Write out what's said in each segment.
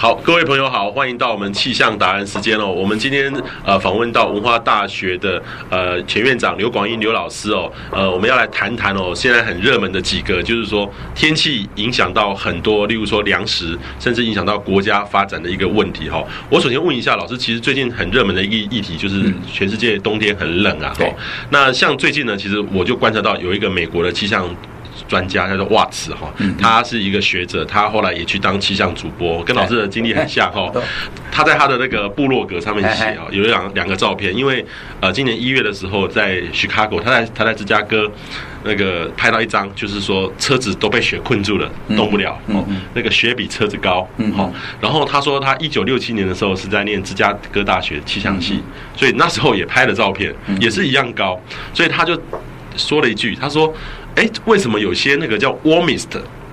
好，各位朋友好，欢迎到我们气象达人时间哦。我们今天呃访问到文化大学的呃前院长刘广英刘老师哦，呃我们要来谈谈哦，现在很热门的几个，就是说天气影响到很多，例如说粮食，甚至影响到国家发展的一个问题哈、哦。我首先问一下老师，其实最近很热门的一个议题就是全世界冬天很冷啊。哦，那像最近呢，其实我就观察到有一个美国的气象。专家叫做瓦茨哈，他是一个学者，他后来也去当气象主播，跟老师的经历很像哈。他在他的那个部落格上面写啊，有两两个照片，因为呃今年一月的时候在 Chicago，他在他在芝加哥那个拍到一张，就是说车子都被雪困住了，动不了哦，那个雪比车子高，好，然后他说他一九六七年的时候是在念芝加哥大学气象系，所以那时候也拍了照片，也是一样高，所以他就说了一句，他说。哎，为什么有些那个叫 warmist，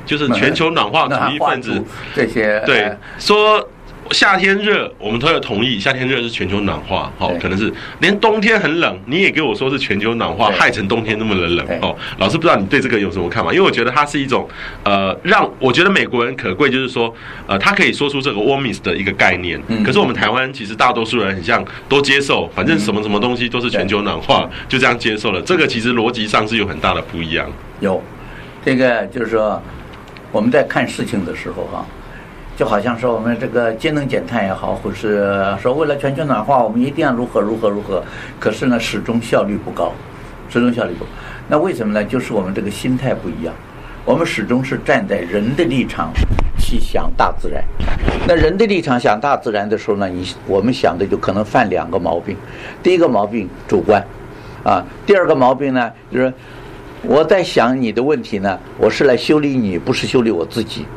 就是全球暖化主义分子这些对说夏天热，我们都要同意夏天热是全球暖化，好，可能是连冬天很冷，你也给我说是全球暖化害成冬天那么的冷哦。老师不知道你对这个有什么看法？因为我觉得它是一种呃，让我觉得美国人可贵，就是说呃，他可以说出这个 warmist 的一个概念。可是我们台湾其实大多数人很像都接受，反正什么什么东西都是全球暖化，就这样接受了。这个其实逻辑上是有很大的不一样。有，这个就是说我们在看事情的时候哈。就好像说我们这个节能减碳也好，或是说为了全球暖化，我们一定要如何如何如何。可是呢，始终效率不高，始终效率不高。那为什么呢？就是我们这个心态不一样。我们始终是站在人的立场去想大自然。那人的立场想大自然的时候呢，你我们想的就可能犯两个毛病。第一个毛病主观，啊，第二个毛病呢，就是我在想你的问题呢，我是来修理你，不是修理我自己。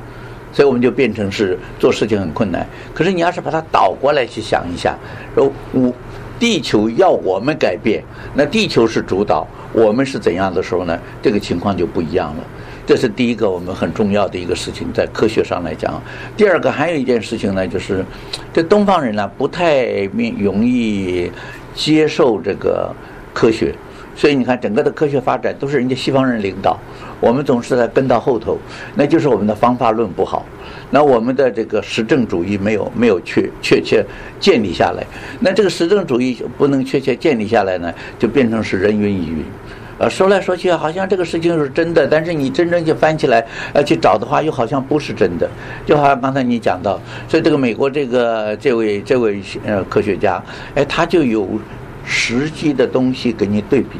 所以我们就变成是做事情很困难。可是你要是把它倒过来去想一下，说我地球要我们改变，那地球是主导，我们是怎样的时候呢？这个情况就不一样了。这是第一个我们很重要的一个事情，在科学上来讲。第二个还有一件事情呢，就是这东方人呢不太容易接受这个科学。所以你看，整个的科学发展都是人家西方人领导，我们总是在跟到后头，那就是我们的方法论不好，那我们的这个实证主义没有没有确确切建立下来，那这个实证主义不能确切建立下来呢，就变成是人云亦云，呃，说来说去好像这个事情是真的，但是你真正去翻起来呃去找的话，又好像不是真的，就好像刚才你讲到，所以这个美国这个这位这位呃科学家，哎，他就有实际的东西给你对比。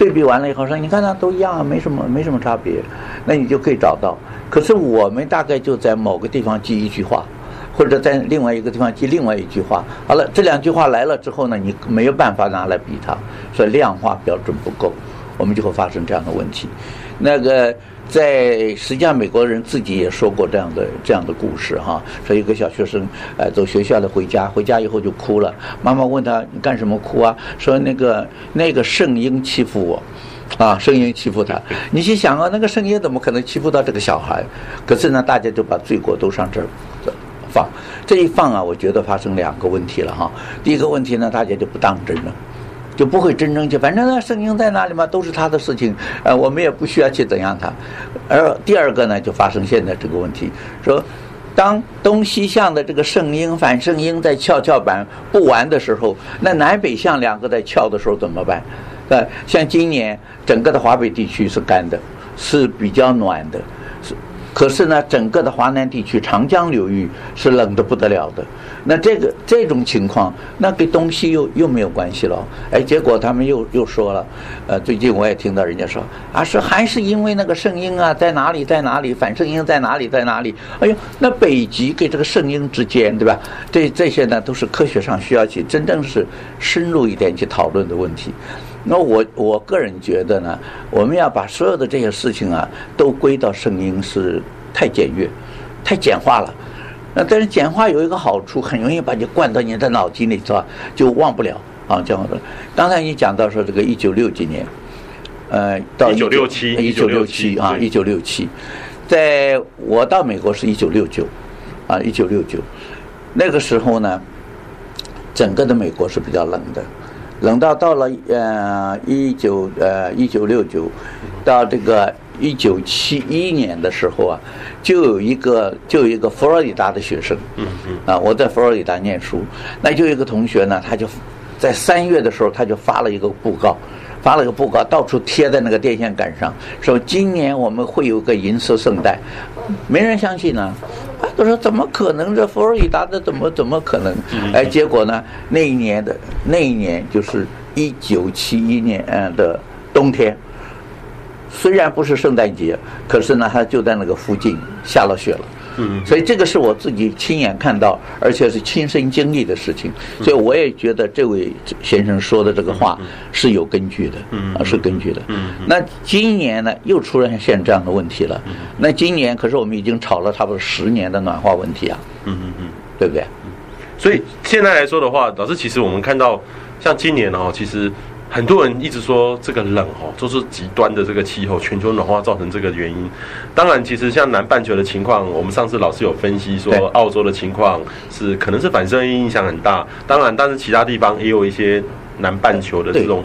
对比完了以后说，你看它都一样，没什么没什么差别，那你就可以找到。可是我们大概就在某个地方记一句话，或者在另外一个地方记另外一句话。好了，这两句话来了之后呢，你没有办法拿来比它，所以量化标准不够，我们就会发生这样的问题。那个。在实际上，美国人自己也说过这样的这样的故事哈，说一个小学生，呃，走学校的回家，回家以后就哭了。妈妈问他：“你干什么哭啊？”说：“那个那个圣婴欺负我，啊，圣婴欺负他。”你去想啊，那个圣婴怎么可能欺负到这个小孩？可是呢，大家就把罪过都上这儿放。这一放啊，我觉得发生两个问题了哈。第一个问题呢，大家就不当真了。就不会真正去，反正呢，圣婴在哪里嘛，都是他的事情，呃，我们也不需要去怎样他。而第二个呢，就发生现在这个问题，说，当东西向的这个圣婴、反圣婴在跷跷板不完的时候，那南北向两个在翘的时候怎么办？呃，像今年整个的华北地区是干的，是比较暖的，可是呢，整个的华南地区长江流域是冷得不得了的。那这个这种情况，那跟东西又又没有关系了。哎，结果他们又又说了，呃，最近我也听到人家说，啊，是还是因为那个圣婴啊，在哪里在哪里，反圣婴在哪里在哪里？哎呦，那北极跟这个圣婴之间，对吧？这这些呢，都是科学上需要去真正是深入一点去讨论的问题。那我我个人觉得呢，我们要把所有的这些事情啊，都归到圣婴是太简约，太简化了。那但是简化有一个好处，很容易把你灌到你的脑筋里，是吧？就忘不了啊。这样的。刚才你讲到说这个一九六几年，呃，到一九六七，一九六七啊，一九六七，在我到美国是一九六九，啊，一九六九，那个时候呢，整个的美国是比较冷的，冷到到了呃一九呃一九六九，到这个一九七一年的时候啊，就有一个就有一个佛罗里达的学生，嗯嗯，啊，我在佛罗里达念书，那就有一个同学呢，他就在三月的时候，他就发了一个布告，发了个布告，到处贴在那个电线杆上，说今年我们会有个银色圣诞，没人相信呢，啊，都说怎么可能？这佛罗里达的怎么怎么可能？哎，结果呢，那一年的那一年就是一九七一年的冬天。虽然不是圣诞节，可是呢，他就在那个附近下了雪了。嗯，所以这个是我自己亲眼看到，而且是亲身经历的事情。所以我也觉得这位先生说的这个话是有根据的，嗯，是根据的。嗯，那今年呢，又出现这样的问题了。那今年可是我们已经炒了差不多十年的暖化问题啊。嗯嗯嗯，对不对？所以现在来说的话，老师，其实我们看到像今年哦，其实。很多人一直说这个冷哦，都是极端的这个气候，全球暖化造成这个原因。当然，其实像南半球的情况，我们上次老师有分析说，澳洲的情况是可能是反射音影响很大。当然，但是其他地方也有一些。南半球的这种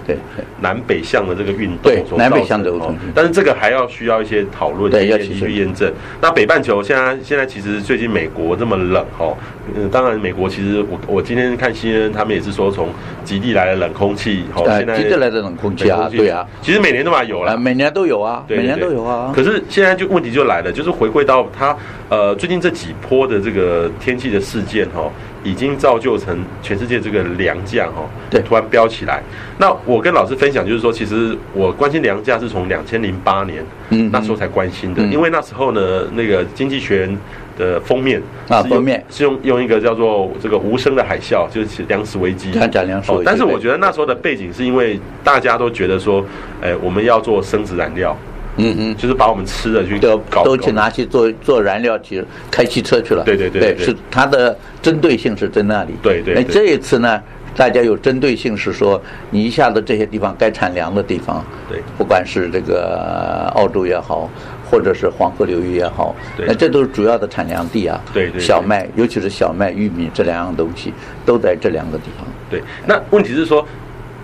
南北向的这个运动，对南北向的运动，但是这个还要需要一些讨论，对，要去验证。那北半球现在现在其实最近美国这么冷哦，嗯，当然美国其实我我今天看新闻，他们也是说从极地来的冷空气，哦，现在极地来的冷空气啊，对啊，其实每年都嘛有了，每年都有啊，每年都有啊。可是现在就问题就来了，就是回归到它呃最近这几波的这个天气的事件哈。已经造就成全世界这个粮价哈，对，突然飙起来。那我跟老师分享，就是说，其实我关心粮价是从两千零八年，嗯，那时候才关心的，因为那时候呢，那个经济学人的封面啊，封面是用用一个叫做这个无声的海啸，就是粮食危机，讲粮食危机。但是我觉得那时候的背景是因为大家都觉得说，哎，我们要做生殖燃料。嗯嗯，就是把我们吃的去都都去拿去做做燃料去开汽车去了。对对对，对，是它的针对性是在那里。对对。那这一次呢，大家有针对性是说，你一下子这些地方该产粮的地方，对，不管是这个澳洲也好，或者是黄河流域也好，那这都是主要的产粮地啊。对对。小麦，尤其是小麦、玉米这两样东西，都在这两个地方。对。那问题是说。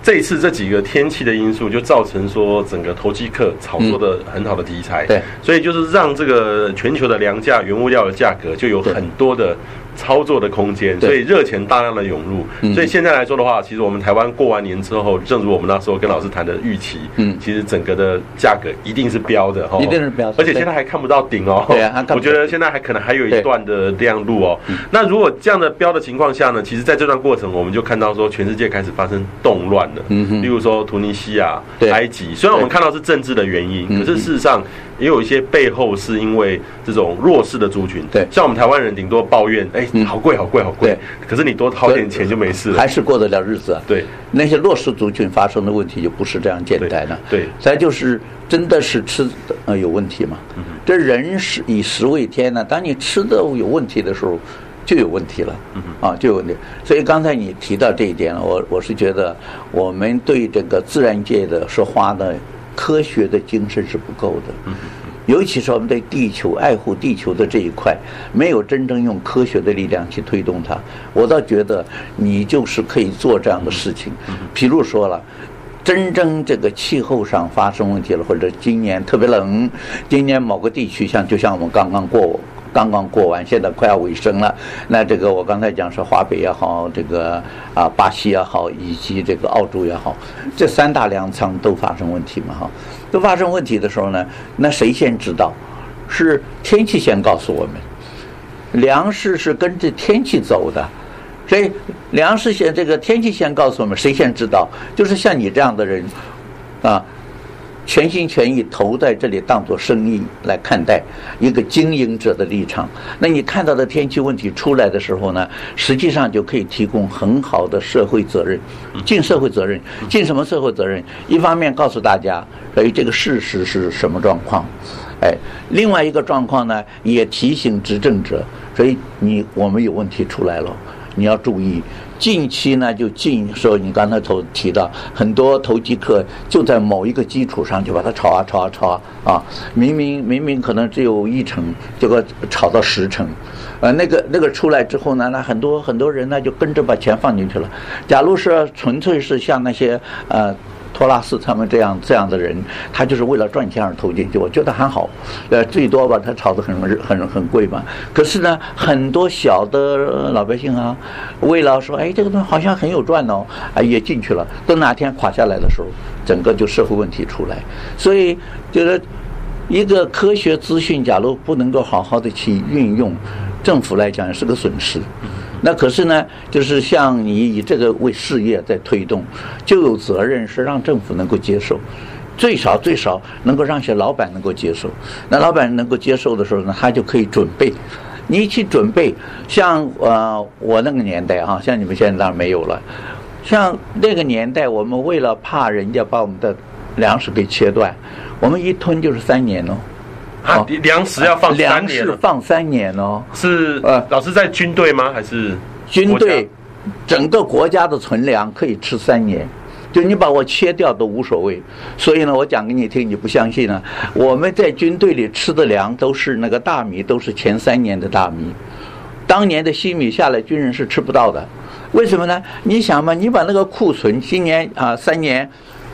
这一次这几个天气的因素，就造成说整个投机客炒作的很好的题材，对，所以就是让这个全球的粮价、原物料的价格就有很多的。操作的空间，所以热钱大量的涌入，所以现在来说的话，其实我们台湾过完年之后，正如我们那时候跟老师谈的预期，嗯，其实整个的价格一定是飙的哈，一定是飙，而且现在还看不到顶哦，对啊，我觉得现在还可能还有一段的这样路哦。那如果这样的飙的情况下呢，其实在这段过程，我们就看到说全世界开始发生动乱了，嗯哼，例如说突尼西亚、埃及，虽然我们看到是政治的原因，可是事实上。也有一些背后是因为这种弱势的族群，对，像我们台湾人顶多抱怨，哎，好贵，好贵，好贵。可是你多掏点钱就没事了，还是过得了日子啊。对，那些弱势族群发生的问题就不是这样简单的。对，再就是真的是吃呃有问题嘛。这人是以食为天呢，当你吃的有问题的时候，就有问题了。嗯啊，就有问题。所以刚才你提到这一点，我我是觉得我们对这个自然界的说话的。科学的精神是不够的，尤其是我们对地球爱护地球的这一块，没有真正用科学的力量去推动它。我倒觉得你就是可以做这样的事情，譬如说了，真正这个气候上发生问题了，或者今年特别冷，今年某个地区像就像我们刚刚过。刚刚过完，现在快要尾声了。那这个我刚才讲是华北也好，这个啊巴西也好，以及这个澳洲也好，这三大粮仓都发生问题嘛哈，都发生问题的时候呢，那谁先知道？是天气先告诉我们，粮食是跟着天气走的，所以粮食先这个天气先告诉我们，谁先知道？就是像你这样的人，啊。全心全意投在这里，当做生意来看待，一个经营者的立场。那你看到的天气问题出来的时候呢，实际上就可以提供很好的社会责任，尽社会责任，尽什么社会责任？一方面告诉大家，所以，这个事实是什么状况？哎，另外一个状况呢，也提醒执政者，所以你我们有问题出来了，你要注意。近期呢，就进说，你刚才投提到很多投机客就在某一个基础上就把它炒啊炒啊炒啊啊，明明明明可能只有一成，结果炒到十成，呃，那个那个出来之后呢，那很多很多人呢就跟着把钱放进去了。假如是纯粹是像那些呃。托拉斯他们这样这样的人，他就是为了赚钱而投进去，我觉得还好，呃，最多吧，他炒得很很很贵嘛。可是呢，很多小的老百姓啊，为了说，哎，这个东西好像很有赚哦，啊，也进去了。等哪天垮下来的时候，整个就社会问题出来。所以，就是一个科学资讯，假如不能够好好的去运用，政府来讲是个损失。那可是呢，就是像你以这个为事业在推动，就有责任是让政府能够接受，最少最少能够让一些老板能够接受。那老板能够接受的时候呢，他就可以准备。你去准备，像呃我那个年代啊，像你们现在当然没有了。像那个年代，我们为了怕人家把我们的粮食给切断，我们一吞就是三年哦。啊，粮食要放三年，粮食放三年哦。是呃，老师在军队吗？还是军队？整个国家的存粮可以吃三年，就你把我切掉都无所谓。所以呢，我讲给你听，你不相信呢？我们在军队里吃的粮都是那个大米，都是前三年的大米。当年的新米下来，军人是吃不到的。为什么呢？你想嘛，你把那个库存，今年啊三年。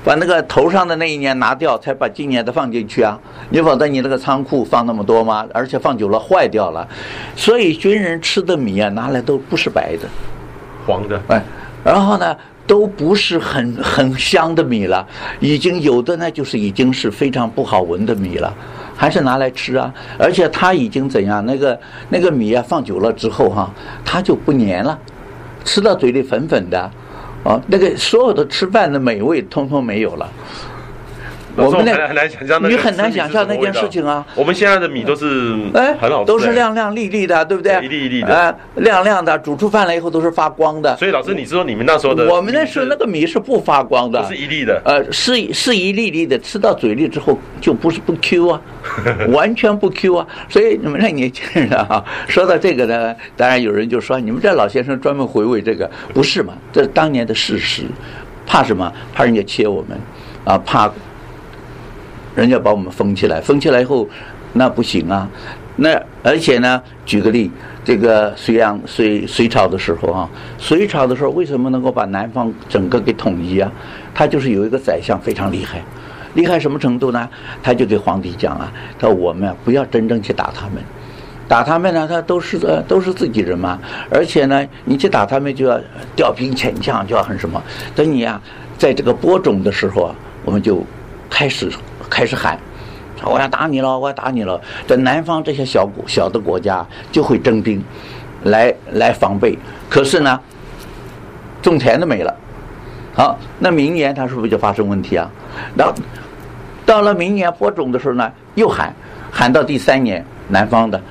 把那个头上的那一年拿掉，才把今年的放进去啊！你否则你那个仓库放那么多吗？而且放久了坏掉了，所以军人吃的米啊，拿来都不是白的，黄的。哎，然后呢，都不是很很香的米了，已经有的呢，就是已经是非常不好闻的米了，还是拿来吃啊！而且它已经怎样？那个那个米啊，放久了之后哈、啊，它就不粘了，吃到嘴里粉粉的。哦，那个所有的吃饭的美味通通没有了。我们那很难想象，你很难想象那件事情啊。我们现在的米都是哎，很好吃，都是亮亮丽丽的，对不对？一粒一粒的，哎，亮亮的，煮出饭来以后都是发光的。所以老师，你是说你们那时候的？我们那时候那个米是不发光的，是一粒的。呃，是是一粒粒的，吃到嘴里之后就不是不 Q 啊，完全不 Q 啊。所以你们这年轻人啊，说到这个呢，当然有人就说你们这老先生专门回味这个，不是嘛？这是当年的事实，怕什么？怕人家切我们啊，怕。人家把我们封起来，封起来以后，那不行啊。那而且呢，举个例，这个隋炀隋隋朝的时候啊，隋朝的时候为什么能够把南方整个给统一啊？他就是有一个宰相非常厉害，厉害什么程度呢？他就给皇帝讲啊，他说我们啊不要真正去打他们，打他们呢，他都是呃都是自己人嘛。而且呢，你去打他们就要调兵遣将，就要很什么。等你啊，在这个播种的时候啊，我们就开始。开始喊，我要打你了，我要打你了。在南方这些小国小的国家就会征兵，来来防备。可是呢，种田的没了。好，那明年他是不是就发生问题啊？那到了明年播种的时候呢，又喊，喊到第三年，南方的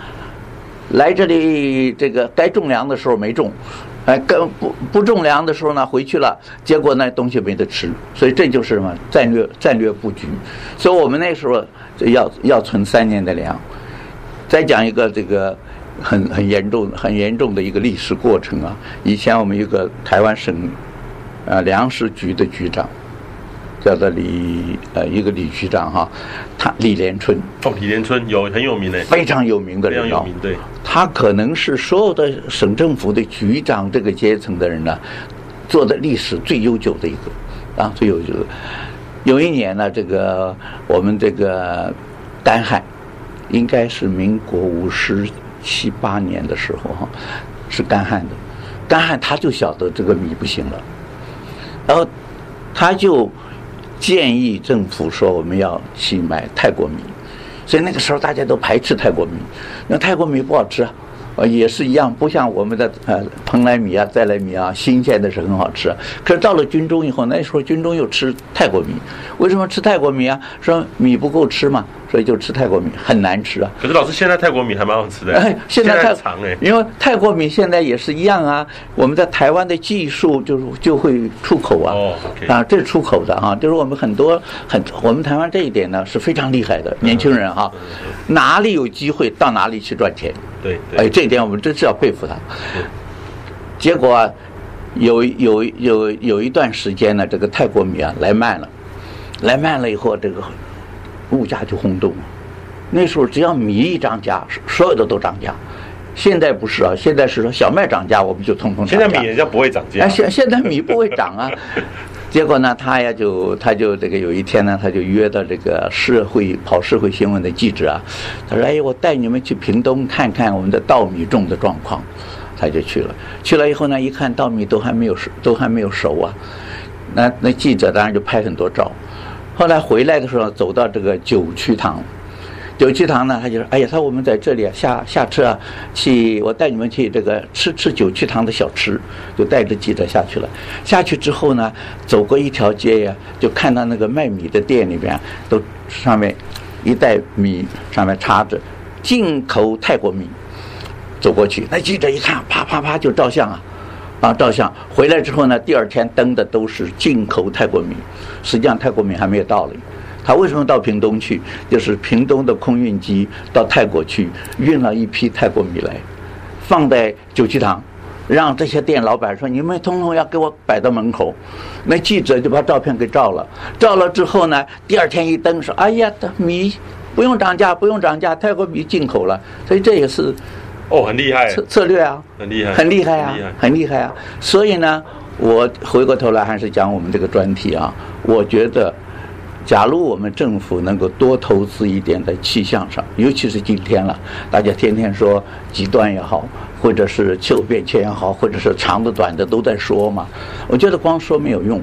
来这里，这个该种粮的时候没种。哎，跟不不种粮的时候呢，回去了，结果那东西没得吃，所以这就是什么战略战略布局。所以我们那时候要要存三年的粮。再讲一个这个很很严重很严重的一个历史过程啊，以前我们有个台湾省啊粮食局的局长。叫做李呃一个李局长哈，他李连春哦，李连春有很有名的，非常有名的人，非常有名对。他可能是所有的省政府的局长这个阶层的人呢，做的历史最悠久的一个啊，最悠久的。有一年呢，这个我们这个干旱，应该是民国五十七八年的时候哈，是干旱的，干旱他就晓得这个米不行了，然后他就。建议政府说我们要去买泰国米，所以那个时候大家都排斥泰国米，那泰国米不好吃啊，呃也是一样，不像我们的呃蓬莱米啊、再来米啊，新鲜的是很好吃。可是到了军中以后，那时候军中又吃泰国米，为什么吃泰国米啊？说米不够吃嘛。所以就吃泰国米很难吃啊。可是老师，现在泰国米还蛮好吃的。哎，现在太长哎，因为泰国米现在也是一样啊。我们在台湾的技术就是就会出口啊。啊，这是出口的啊，就是我们很多很我们台湾这一点呢是非常厉害的年轻人哈，哪里有机会到哪里去赚钱。对。哎，这一点我们真是要佩服他。结果啊，有有有有一段时间呢，这个泰国米啊来慢了，来慢了以后这个。物价就轰动了，那时候只要米一涨价，所有的都涨价。现在不是啊，现在是说小麦涨价，我们就通通涨价。现在米人家不会涨价。哎，现现在米不会涨啊，结果呢，他呀就他就这个有一天呢，他就约到这个社会跑社会新闻的记者啊，他说：“哎，我带你们去屏东看看我们的稻米种的状况。”他就去了，去了以后呢，一看稻米都还没有熟，都还没有熟啊。那那记者当然就拍很多照。后来回来的时候，走到这个九曲塘。九曲堂呢，他就说：“哎呀，他说我们在这里啊，下下车啊，去我带你们去这个吃吃九曲堂的小吃。”就带着记者下去了。下去之后呢，走过一条街呀，就看到那个卖米的店里边，都上面一袋米上面插着“进口泰国米”。走过去，那记者一看，啪啪啪就照相啊，啊照相。回来之后呢，第二天登的都是进口泰国米，实际上泰国米还没有到哩。他为什么到屏东去？就是屏东的空运机到泰国去运了一批泰国米来，放在九曲堂，让这些店老板说：“你们通通要给我摆到门口。”那记者就把照片给照了，照了之后呢，第二天一登说：“哎呀，的米不用涨价，不用涨价，泰国米进口了。”所以这也是哦，很厉害策策略啊，很厉害，很厉害啊，很厉害啊。所以呢，我回过头来还是讲我们这个专题啊，我觉得。假如我们政府能够多投资一点在气象上，尤其是今天了，大家天天说极端也好，或者是气候变迁也好，或者是长的短的都在说嘛。我觉得光说没有用，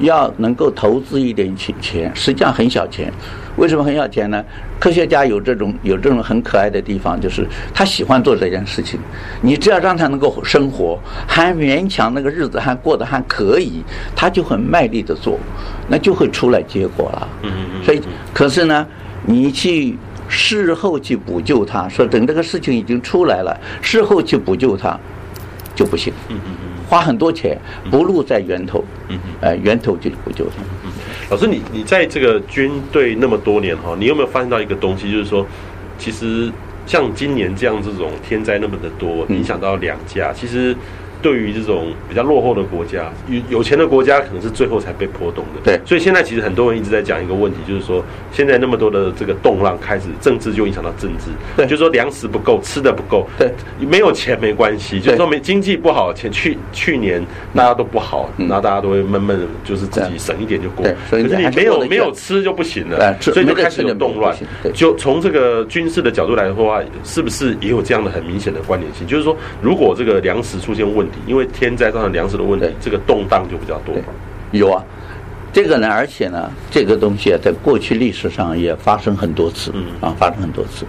要能够投资一点钱钱，实际上很小钱。为什么很小钱呢？科学家有这种有这种很可爱的地方，就是他喜欢做这件事情。你只要让他能够生活，还勉强那个日子还过得还可以，他就很卖力的做，那就会出来结果了。嗯嗯嗯。所以，可是呢，你去事后去补救他，说等这个事情已经出来了，事后去补救他，就不行。嗯嗯嗯。花很多钱，不露在源头。嗯嗯。呃，源头去补救他。嗯。老师，你你在这个军队那么多年哈，你有没有发现到一个东西，就是说，其实像今年这样这种天灾那么的多，影响到两家，其实。对于这种比较落后的国家，有有钱的国家可能是最后才被波动的。对，所以现在其实很多人一直在讲一个问题，就是说现在那么多的这个动乱开始，政治就影响到政治。对，就是说粮食不够，吃的不够。对，没有钱没关系，就是说没经济不好，钱去去年大家都不好，然后大家都会闷闷的，就是自己省一点就过。对，可是你没有没有吃就不行了，所以就开始有动乱。就从这个军事的角度来说的话，是不是也有这样的很明显的关联性？就是说，如果这个粮食出现问题，因为天灾造成粮食的问题，这个动荡就比较多。有啊，这个呢，而且呢，这个东西啊，在过去历史上也发生很多次，嗯啊，发生很多次。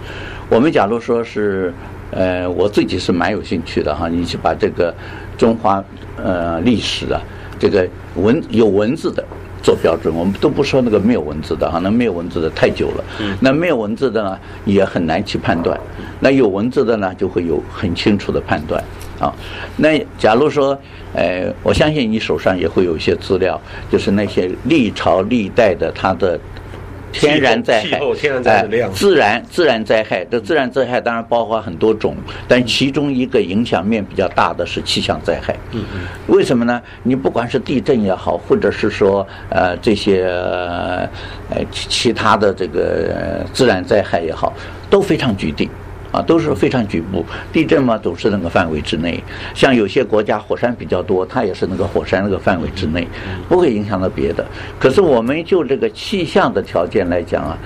我们假如说是，呃，我自己是蛮有兴趣的哈，你去把这个中华呃历史啊，这个文有文字的。做标准，我们都不说那个没有文字的哈，那没有文字的太久了。那没有文字的呢，也很难去判断。那有文字的呢，就会有很清楚的判断。啊，那假如说，呃，我相信你手上也会有一些资料，就是那些历朝历代的它的。天然灾害，哎，自然自然灾害，这自然灾害当然包括很多种，但其中一个影响面比较大的是气象灾害。嗯嗯。为什么呢？你不管是地震也好，或者是说呃这些呃其其他的这个自然灾害也好，都非常局地。啊，都是非常局部，地震嘛，都是那个范围之内。像有些国家火山比较多，它也是那个火山那个范围之内，不会影响到别的。可是我们就这个气象的条件来讲啊，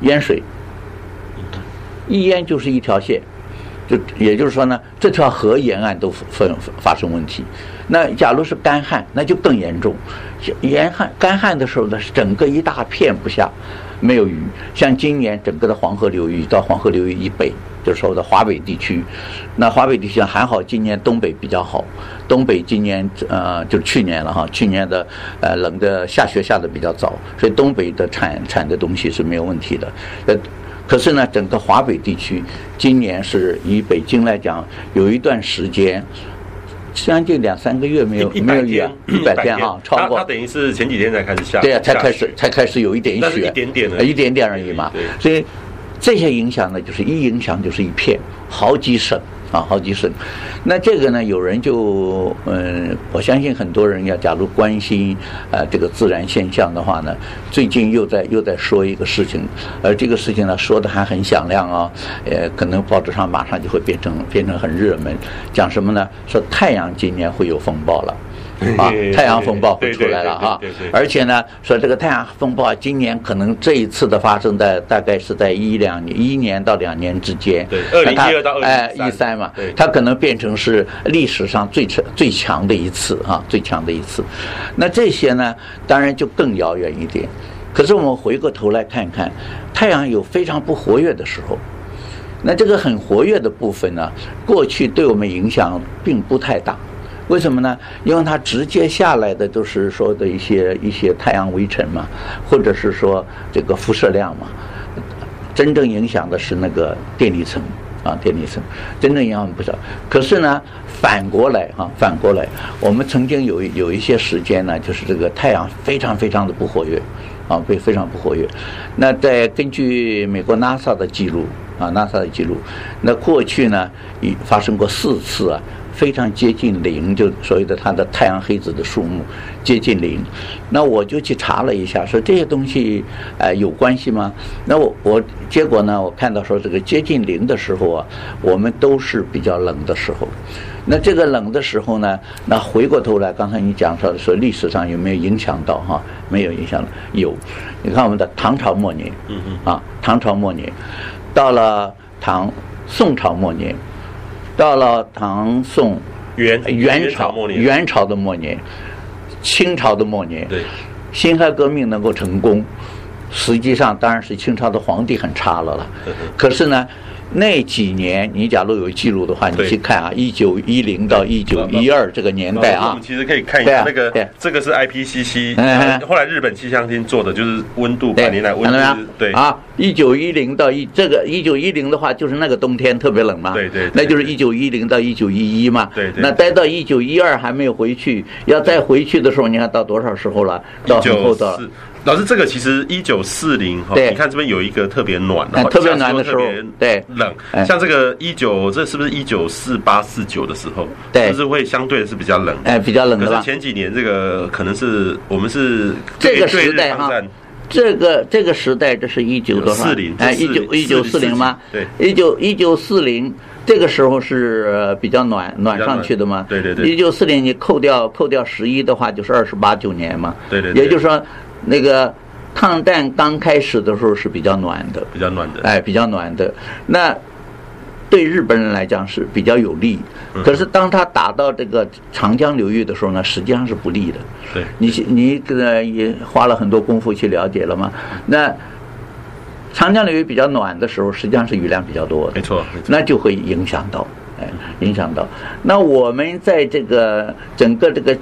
淹水，一淹就是一条线，就也就是说呢，这条河沿岸都发发生问题。那假如是干旱，那就更严重。严旱干旱的时候呢，是整个一大片不下。没有雨，像今年整个的黄河流域到黄河流域以北，就是说的华北地区，那华北地区还好，今年东北比较好，东北今年呃就是去年了哈，去年的呃冷的下雪下的比较早，所以东北的产产的东西是没有问题的，呃，可是呢，整个华北地区今年是以北京来讲，有一段时间。将近两三个月没有没有雨，一百天啊，超过。它等于是前几天才开始下。对啊，才开始才开始有一点雪，一点点的，一点点而已嘛。所以这些影响呢，就是一影响就是一片，好几省。啊，好几省，那这个呢，有人就嗯，我相信很多人要假如关心啊、呃、这个自然现象的话呢，最近又在又在说一个事情，而这个事情呢说的还很响亮啊、呃，可能报纸上马上就会变成变成很热门，讲什么呢？说太阳今年会有风暴了。啊，太阳风暴会出来了哈。而且呢，说这个太阳风暴今年可能这一次的发生在大概是在一两年一年到两年之间。对，二零一二到二零哎一三嘛，它可能变成是历史上最强最强的一次啊，最强的一次。那这些呢，当然就更遥远一点。可是我们回过头来看看，太阳有非常不活跃的时候。那这个很活跃的部分呢，过去对我们影响并不太大，为什么呢？因为它直接下来的都是说的一些一些太阳微尘嘛，或者是说这个辐射量嘛，真正影响的是那个电离层啊，电离层真正影响不少。可是呢，反过来哈，反过来，我们曾经有有一些时间呢，就是这个太阳非常非常的不活跃。啊，被非常不活跃。那在根据美国 NASA 的记录啊，NASA 的记录，那过去呢，已发生过四次啊，非常接近零，就所谓的它的太阳黑子的数目接近零。那我就去查了一下，说这些东西呃有关系吗？那我我结果呢，我看到说这个接近零的时候啊，我们都是比较冷的时候。那这个冷的时候呢，那回过头来，刚才你讲说说历史上有没有影响到哈？没有影响的，有。你看我们的唐朝末年，嗯嗯，啊，唐朝末年，到了唐宋朝末年，到了唐宋元元朝元朝的末年，清朝的末年，对，辛亥革命能够成功，实际上当然是清朝的皇帝很差了了，可是呢。那几年，你假如有记录的话，你去看啊，一九一零到一九一二这个年代啊。我们其实可以看一下那个，这个是 IPCC，后来日本气象厅做的，就是温度百年来温度。对啊，一九一零到一这个一九一零的话，就是那个冬天特别冷嘛。对对。那就是一九一零到一九一一嘛。对对。那待到一九一二还没有回去，要再回去的时候，你看到多少时候了？到很后头。老师，这个其实一九四零哈，你看这边有一个特别暖的，特别暖的时候，对，冷。像这个一九，这是不是一九四八四九的时候？对，就是会相对的是比较冷，哎，比较冷的。可是前几年这个可能是我们是这个时代哈，这个这个时代，这是一九多少？四零，哎，一九一九四零吗？对，一九一九四零这个时候是比较暖暖上去的嘛？对对对。一九四零你扣掉扣掉十一的话，就是二十八九年嘛？对对。也就是说。那个抗战刚开始的时候是比较暖的，比较暖的，哎，比较暖的。那对日本人来讲是比较有利，可是当他打到这个长江流域的时候呢，实际上是不利的。对，你你这个也花了很多功夫去了解了嘛？那长江流域比较暖的时候，实际上是雨量比较多的，没错，那就会影响到。哎，影响到。那我们在这个整个这个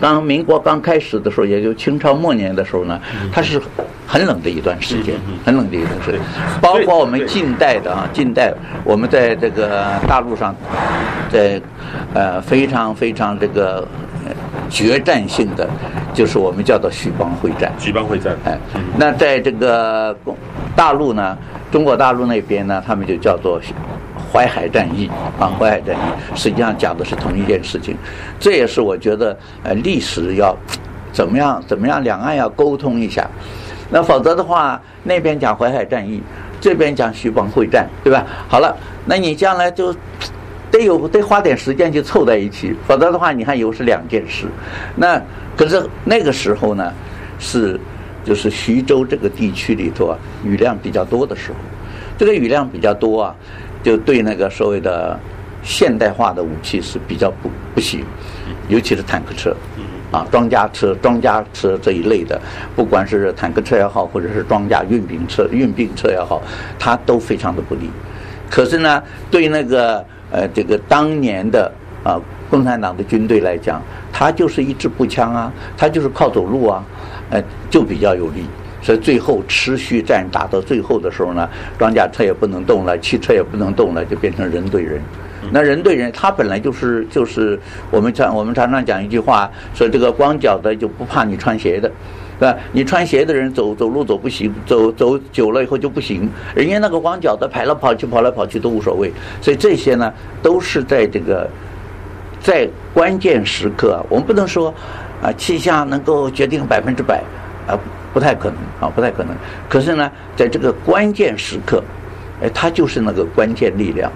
刚民国刚开始的时候，也就清朝末年的时候呢，它是很冷的一段时间，很冷的一段时间。包括我们近代的啊，近代我们在这个大陆上，在呃非常非常这个决战性的，就是我们叫做许邦会战。许邦会战。哎，那在这个大陆呢，中国大陆那边呢，他们就叫做。淮海战役啊，淮海战役实际上讲的是同一件事情，这也是我觉得呃历史要怎么样怎么样，两岸要沟通一下，那否则的话，那边讲淮海战役，这边讲徐蚌会战，对吧？好了，那你将来就得有得花点时间去凑在一起，否则的话，你看又是两件事。那可是那个时候呢，是就是徐州这个地区里头啊，雨量比较多的时候，这个雨量比较多啊。就对那个所谓的现代化的武器是比较不不行，尤其是坦克车，啊，装甲车、装甲车这一类的，不管是坦克车也好，或者是装甲运兵车、运兵车也好，它都非常的不利。可是呢，对那个呃这个当年的啊共产党的军队来讲，它就是一支步枪啊，它就是靠走路啊，呃就比较有利。所以最后持续战打到最后的时候呢，装甲车也不能动了，汽车也不能动了，就变成人对人。那人对人，他本来就是就是我们常我们常常讲一句话，说这个光脚的就不怕你穿鞋的，对吧？你穿鞋的人走走路走不行，走走久了以后就不行。人家那个光脚的跑来跑去跑来跑去都无所谓。所以这些呢，都是在这个在关键时刻，我们不能说啊气象能够决定百分之百啊。不太可能啊，不太可能。可是呢，在这个关键时刻，哎，它就是那个关键力量。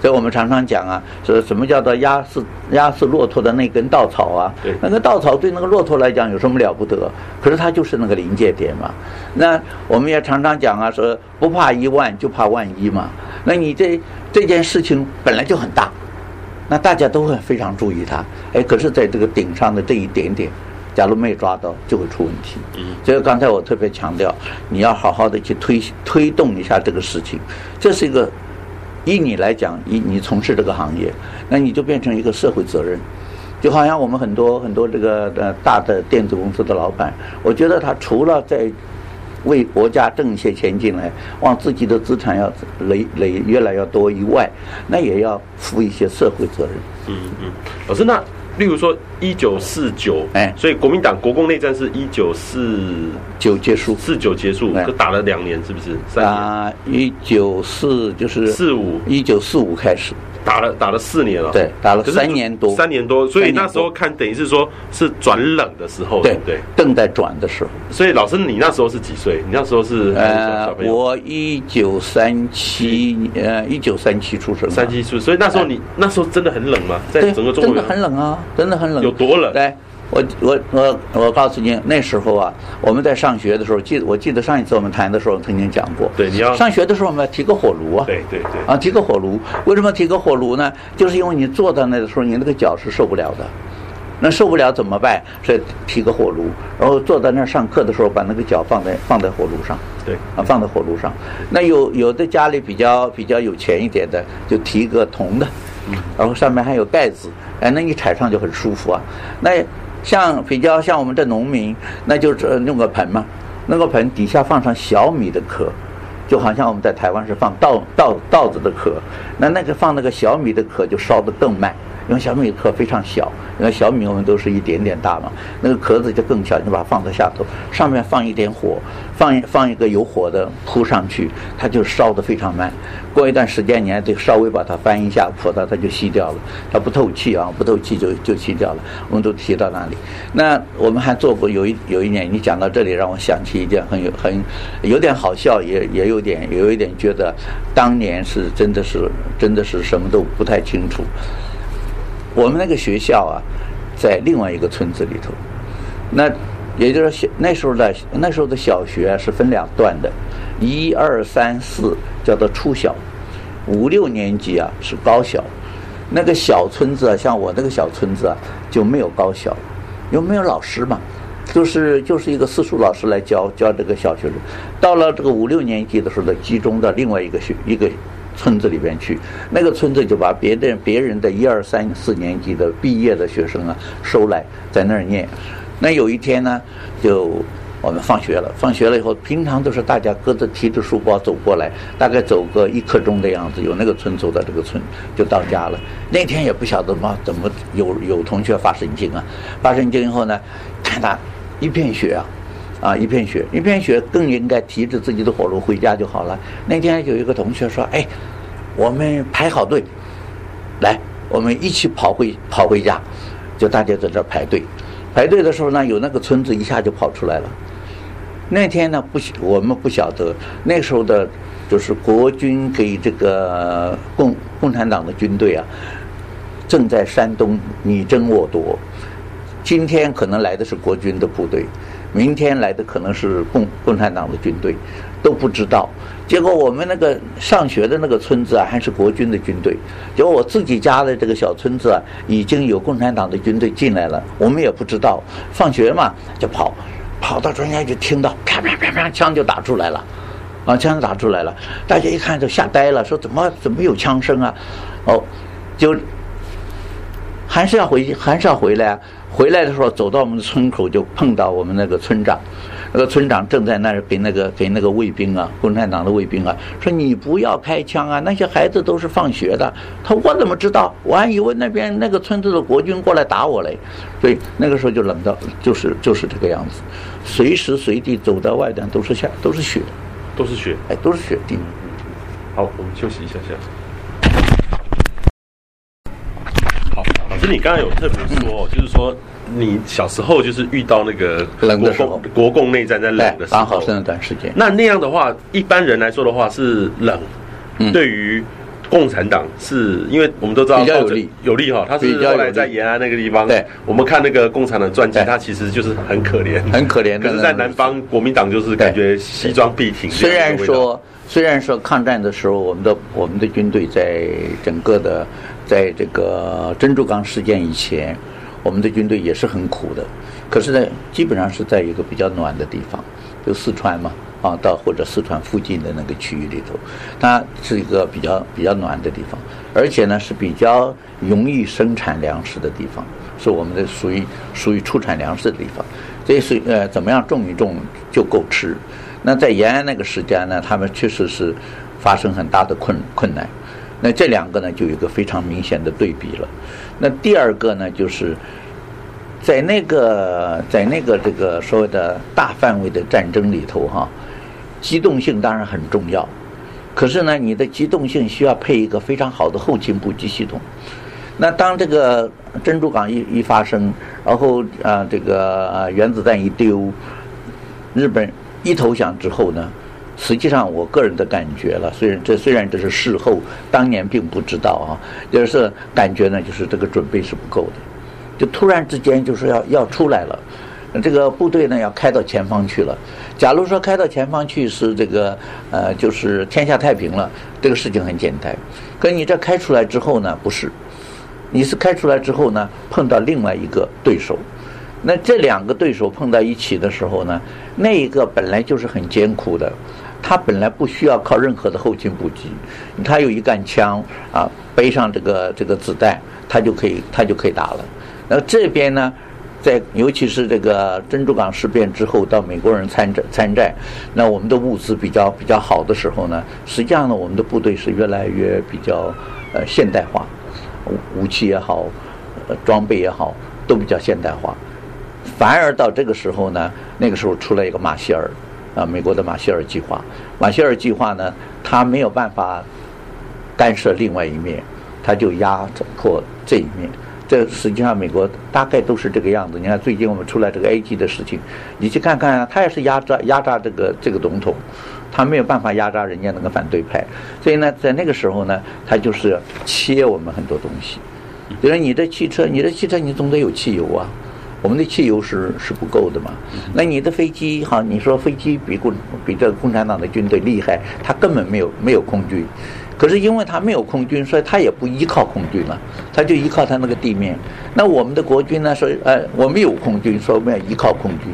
所以我们常常讲啊，说什么叫做压死压死骆驼的那根稻草啊？对，那个稻草对那个骆驼来讲有什么了不得？可是它就是那个临界点嘛。那我们也常常讲啊，说不怕一万，就怕万一嘛。那你这这件事情本来就很大，那大家都会非常注意它。哎，可是在这个顶上的这一点点，假如没有抓到，就会出问题。嗯，所以刚才我特别强调，你要好好的去推推动一下这个事情，这是一个。以你来讲，以你从事这个行业，那你就变成一个社会责任，就好像我们很多很多这个呃大的电子公司的老板，我觉得他除了在为国家挣一些钱进来，往自己的资产要累累越来越多以外，那也要负一些社会责任。嗯嗯，老师那。例如说一九四九，哎，所以国民党国共内战是一九四九结束，四九结束，就打了两年，是不是？三年。啊，一九四就是四五，一九四五开始。打了打了四年了，对，打了三年多，三年多，所以那时候看等于是说是转冷的时候，对对，正在转的时候。所以老师，你那时候是几岁？你那时候是呃，我一九三七，呃，一九三七出生，三七出，所以那时候你那时候真的很冷吗？在整个中国真的很冷啊，真的很冷，有多冷？对。我我我我告诉你，那时候啊，我们在上学的时候，记我记得上一次我们谈的时候曾经讲过，对，你要上学的时候我们要提个火炉啊，对对对，啊提个火炉，为什么提个火炉呢？就是因为你坐在那的时候，你那个脚是受不了的，那受不了怎么办？所以提个火炉，然后坐在那儿上课的时候，把那个脚放在放在火炉上，对，啊放在火炉上。那有有的家里比较比较有钱一点的，就提一个铜的，然后上面还有盖子，哎，那你踩上就很舒服啊，那。像比较像我们这农民，那就是弄个盆嘛，弄个盆底下放上小米的壳，就好像我们在台湾是放稻稻稻子的壳，那那个放那个小米的壳就烧得更慢。因为小米壳非常小，因为小米我们都是一点点大嘛，那个壳子就更小，你把它放在下头，上面放一点火，放一放一个有火的铺上去，它就烧得非常慢。过一段时间，你还得稍微把它翻一下，否则它就熄掉了。它不透气啊，不透气就就熄掉了。我们都提到那里。那我们还做过有一有一年，你讲到这里，让我想起一件很有很有点好笑，也也有点有一点觉得当年是真的是真的是什么都不太清楚。我们那个学校啊，在另外一个村子里头，那也就是小那时候的那时候的小学，是分两段的，一二三四叫做初小，五六年级啊是高小。那个小村子啊，像我那个小村子啊，就没有高小，又没有老师嘛，就是就是一个私塾老师来教教这个小学生。到了这个五六年级的时候，呢，集中到另外一个学一个。村子里边去，那个村子就把别的别人的一二三四年级的毕业的学生啊收来，在那儿念。那有一天呢，就我们放学了，放学了以后，平常都是大家各自提着书包走过来，大概走个一刻钟的样子，有那个村走到这个村就到家了。那天也不晓得嘛，怎么有有同学发神经啊？发神经以后呢，看他一片雪啊。啊，一片雪，一片雪，更应该提着自己的火炉回家就好了。那天有一个同学说：“哎，我们排好队，来，我们一起跑回跑回家。”就大家在这排队，排队的时候呢，有那个村子一下就跑出来了。那天呢，不，我们不晓得那时候的，就是国军给这个共共产党的军队啊，正在山东你争我夺。今天可能来的是国军的部队。明天来的可能是共共产党的军队，都不知道。结果我们那个上学的那个村子啊，还是国军的军队。结果我自己家的这个小村子啊，已经有共产党的军队进来了，我们也不知道。放学嘛，就跑，跑到中间就听到啪啪啪啪，枪就打出来了，啊，枪打出来了。大家一看就吓呆了，说怎么怎么有枪声啊？哦，就还是要回去，还是要回来啊。回来的时候，走到我们的村口，就碰到我们那个村长。那个村长正在那儿给那个给那个卫兵啊，共产党的卫兵啊，说：“你不要开枪啊，那些孩子都是放学的。”他我怎么知道？我还以为那边那个村子的国军过来打我嘞。所以那个时候就冷到，就是就是这个样子，随时随地走到外边都是下都是雪，都是雪，哎，都是雪地。好，我们休息一下下。其实你刚刚有特别说，就是说你小时候就是遇到那个冷的时候，国共内战在冷的时候，刚好是那段时间。那那样的话，一般人来说的话是冷，对于共产党是因为我们都知道比较有利有利哈，他是后来在延安那个地方，对，我们看那个共产党传记，他其实就是很可怜，很可怜。可是，在南方国民党就是感觉西装笔挺。虽然说，虽然说抗战的时候，我们的我们的军队在整个的，在这个珍珠港事件以前，我们的军队也是很苦的。可是呢，基本上是在一个比较暖的地方，就四川嘛。啊，到或者四川附近的那个区域里头，它是一个比较比较暖的地方，而且呢是比较容易生产粮食的地方，是我们的属于属于出产粮食的地方。这是呃，怎么样种一种就够吃。那在延安那个时间呢，他们确实是发生很大的困困难。那这两个呢，就有一个非常明显的对比了。那第二个呢，就是在那个在那个这个所谓的大范围的战争里头，哈。机动性当然很重要，可是呢，你的机动性需要配一个非常好的后勤补给系统。那当这个珍珠港一一发生，然后啊，这个原子弹一丢，日本一投降之后呢，实际上我个人的感觉了，虽然这虽然这是事后，当年并不知道啊，就是感觉呢，就是这个准备是不够的，就突然之间就是要要出来了。这个部队呢要开到前方去了。假如说开到前方去是这个呃，就是天下太平了，这个事情很简单。可你这开出来之后呢，不是，你是开出来之后呢，碰到另外一个对手。那这两个对手碰到一起的时候呢，那一个本来就是很艰苦的，他本来不需要靠任何的后勤补给，他有一杆枪啊，背上这个这个子弹，他就可以他就可以打了。那这边呢？在尤其是这个珍珠港事变之后，到美国人参战参战，那我们的物资比较比较好的时候呢，实际上呢，我们的部队是越来越比较呃现代化，武器也好，呃装备也好，都比较现代化。反而到这个时候呢，那个时候出来一个马歇尔，啊，美国的马歇尔计划。马歇尔计划呢，他没有办法干涉另外一面，他就压迫这一面。这实际上，美国大概都是这个样子。你看，最近我们出来这个 AG 的事情，你去看看，他也是压榨压榨这个这个总统，他没有办法压榨人家那个反对派。所以呢，在那个时候呢，他就是切我们很多东西。比如你的汽车，你的汽车你总得有汽油啊，我们的汽油是是不够的嘛。那你的飞机哈，你说飞机比共比这个共产党的军队厉害，他根本没有没有空军。可是因为他没有空军，所以他也不依靠空军了，他就依靠他那个地面。那我们的国军呢？说呃，我们有空军，说我们要依靠空军。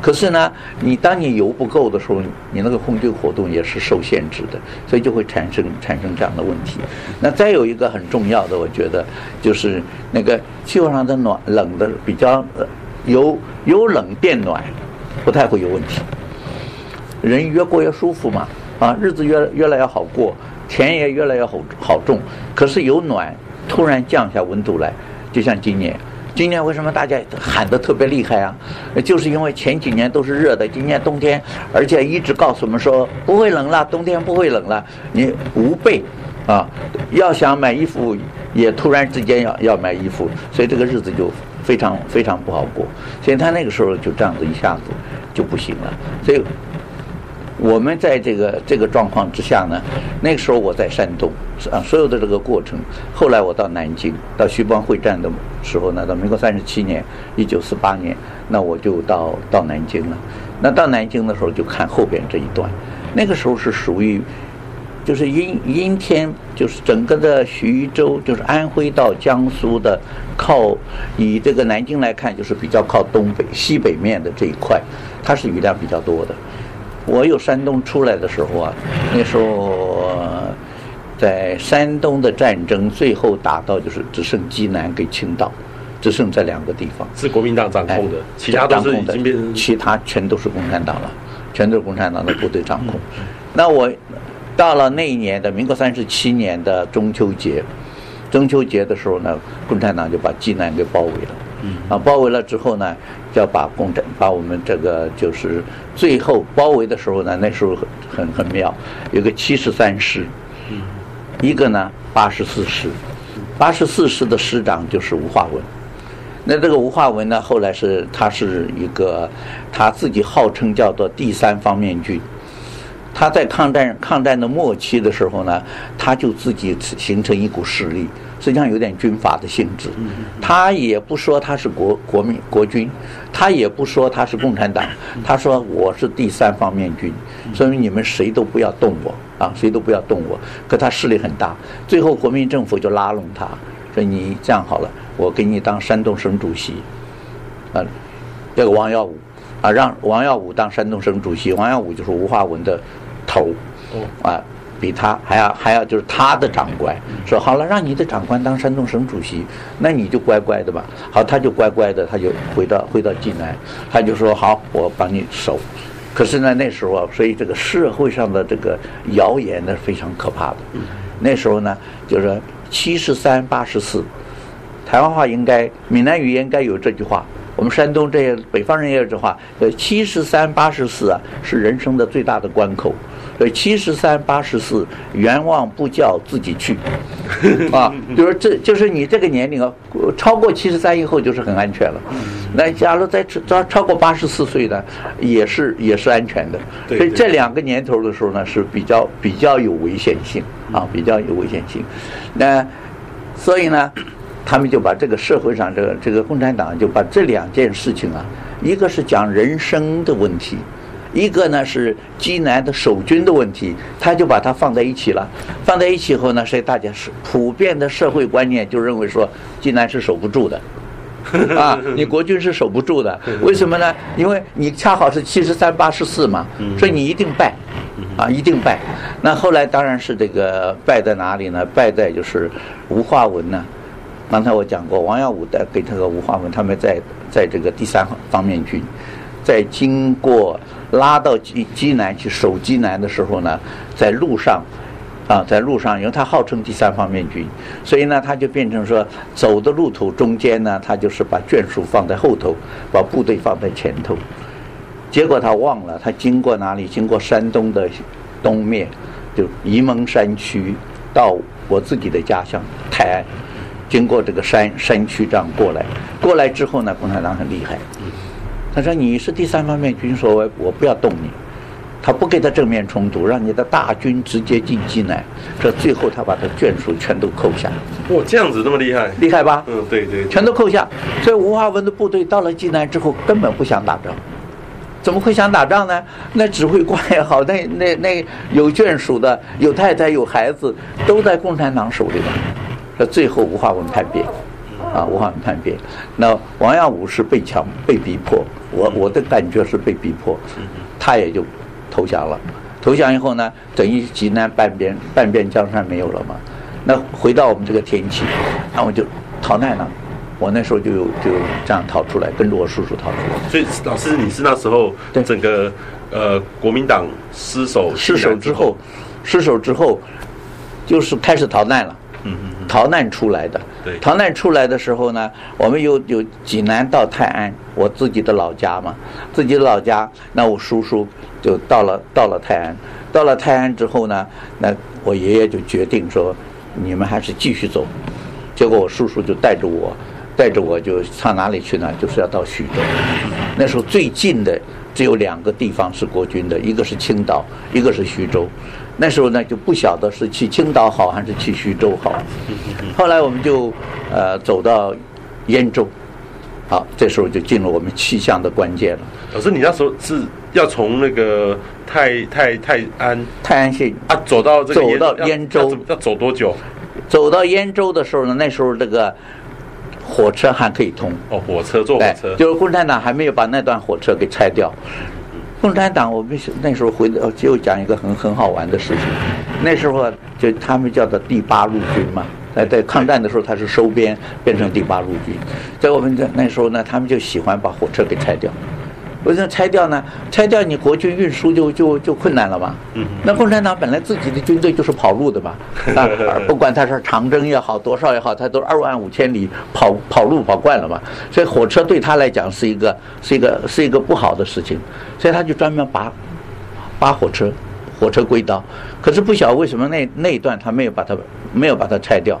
可是呢，你当你油不够的时候，你那个空军活动也是受限制的，所以就会产生产生这样的问题。那再有一个很重要的，我觉得就是那个气候上的暖冷的比较，由由冷变暖，不太会有问题。人越过越舒服嘛，啊，日子越越来越好过。田也越来越好好种，可是有暖，突然降下温度来，就像今年，今年为什么大家喊得特别厉害啊？就是因为前几年都是热的，今年冬天，而且一直告诉我们说不会冷了，冬天不会冷了，你无备啊，要想买衣服也突然之间要要买衣服，所以这个日子就非常非常不好过，所以他那个时候就这样子一下子就不行了，所以。我们在这个这个状况之下呢，那个时候我在山东啊，所有的这个过程。后来我到南京，到徐蚌会战的时候呢，到民国三十七年，一九四八年，那我就到到南京了。那到南京的时候就看后边这一段，那个时候是属于，就是阴阴天，就是整个的徐州，就是安徽到江苏的靠，以这个南京来看，就是比较靠东北西北面的这一块，它是雨量比较多的。我有山东出来的时候啊，那时候在山东的战争最后打到就是只剩济南跟青岛，只剩这两个地方是国民党掌控的，哎、其他都是已经变成其他全都是共产党了，全都是共产党的部队掌控。那我到了那一年的民国三十七年的中秋节，中秋节的时候呢，共产党就把济南给包围了。啊，包围了之后呢，要把共产把我们这个就是最后包围的时候呢，那时候很很很妙，有个七十三师，一个呢八十四师，八十四师的师长就是吴化文。那这个吴化文呢，后来是他是一个他自己号称叫做第三方面军，他在抗战抗战的末期的时候呢，他就自己形成一股势力，实际上有点军阀的性质。他也不说他是国国民国军，他也不说他是共产党，他说我是第三方面军，所以你们谁都不要动我啊，谁都不要动我。可他势力很大，最后国民政府就拉拢他，说你这样好了，我给你当山东省主席，啊，这个王耀武啊，让王耀武当山东省主席，王耀武就是吴化文的。头，啊，比他还要还要就是他的长官说好了，让你的长官当山东省主席，那你就乖乖的吧。好，他就乖乖的，他就回到回到济南，他就说好，我帮你守。可是呢，那时候啊，所以这个社会上的这个谣言呢非常可怕的。那时候呢，就是七十三八十四，台湾话应该闽南语应该有这句话。我们山东这些北方人也有这话，呃，七十三八十四啊，是人生的最大的关口。所以七十三八十四，冤枉不叫自己去，啊，就是这就是你这个年龄啊，超过七十三以后就是很安全了。那假如再超超过八十四岁呢，也是也是安全的。所以这两个年头的时候呢，是比较比较有危险性啊，比较有危险性。那所以呢，他们就把这个社会上这个这个共产党就把这两件事情啊，一个是讲人生的问题。一个呢是济南的守军的问题，他就把它放在一起了。放在一起后呢，所以大家是普遍的社会观念就认为说，济南是守不住的，啊，你国军是守不住的。为什么呢？因为你恰好是七十三八十四嘛，所以你一定败，啊，一定败。那后来当然是这个败在哪里呢？败在就是吴化文呢。刚才我讲过，王耀武的给这个吴化文，他们在在这个第三方面军，在经过。拉到济济南去守济南的时候呢，在路上，啊，在路上，因为他号称第三方面军，所以呢，他就变成说，走的路途中间呢，他就是把眷属放在后头，把部队放在前头。结果他忘了，他经过哪里？经过山东的东面，就沂蒙山区，到我自己的家乡泰安，经过这个山山区这样过来，过来之后呢，共产党很厉害。他说：“你是第三方面军，说我我不要动你，他不跟他正面冲突，让你的大军直接进济南。这最后他把他眷属全都扣下。哇，这样子那么厉害，厉害吧？嗯，对对，全都扣下。所以吴化文的部队到了济南之后，根本不想打仗。怎么会想打仗呢？那指挥官也好，那那那有眷属的，有太太有孩子，都在共产党手里边。这最后吴化文叛变。”啊，武汉叛变，那王耀武是被强被逼迫，我我的感觉是被逼迫，他也就投降了。投降以后呢，等于济南半边半边江山没有了嘛。那回到我们这个天气，然后就逃难了。我那时候就就这样逃出来，跟着我叔叔逃出来。所以老师，你是那时候整个呃国民党失守失守之后，失守之后就是开始逃难了。嗯嗯。逃难出来的，对，逃难出来的时候呢，我们有有济南到泰安，我自己的老家嘛，自己的老家，那我叔叔就到了到了泰安，到了泰安之后呢，那我爷爷就决定说，你们还是继续走，结果我叔叔就带着我，带着我就上哪里去呢？就是要到徐州，那时候最近的只有两个地方是国军的，一个是青岛，一个是徐州。那时候呢，就不晓得是去青岛好还是去徐州好。后来我们就呃走到燕州，好，这时候就进入我们气象的关键了。老师，你那时候是要从那个泰泰泰安泰安县啊走到这个走到燕州要，要走多久？走到燕州的时候呢，那时候这个火车还可以通。哦，火车坐火车，就是共产党还没有把那段火车给拆掉。共产党，我们那时候回的就讲一个很很好玩的事情。那时候就他们叫做第八路军嘛，在在抗战的时候他是收编变成第八路军，在我们这那时候呢，他们就喜欢把火车给拆掉。为什么拆掉呢？拆掉你国军运输就就就困难了嘛。那共产党本来自己的军队就是跑路的嘛，啊，不管他是长征也好，多少也好，他都二万五千里跑跑路跑惯了嘛。所以火车对他来讲是一个是一个是一个不好的事情，所以他就专门拔拔火车，火车轨道。可是不晓得为什么那那一段他没有把它没有把它拆掉。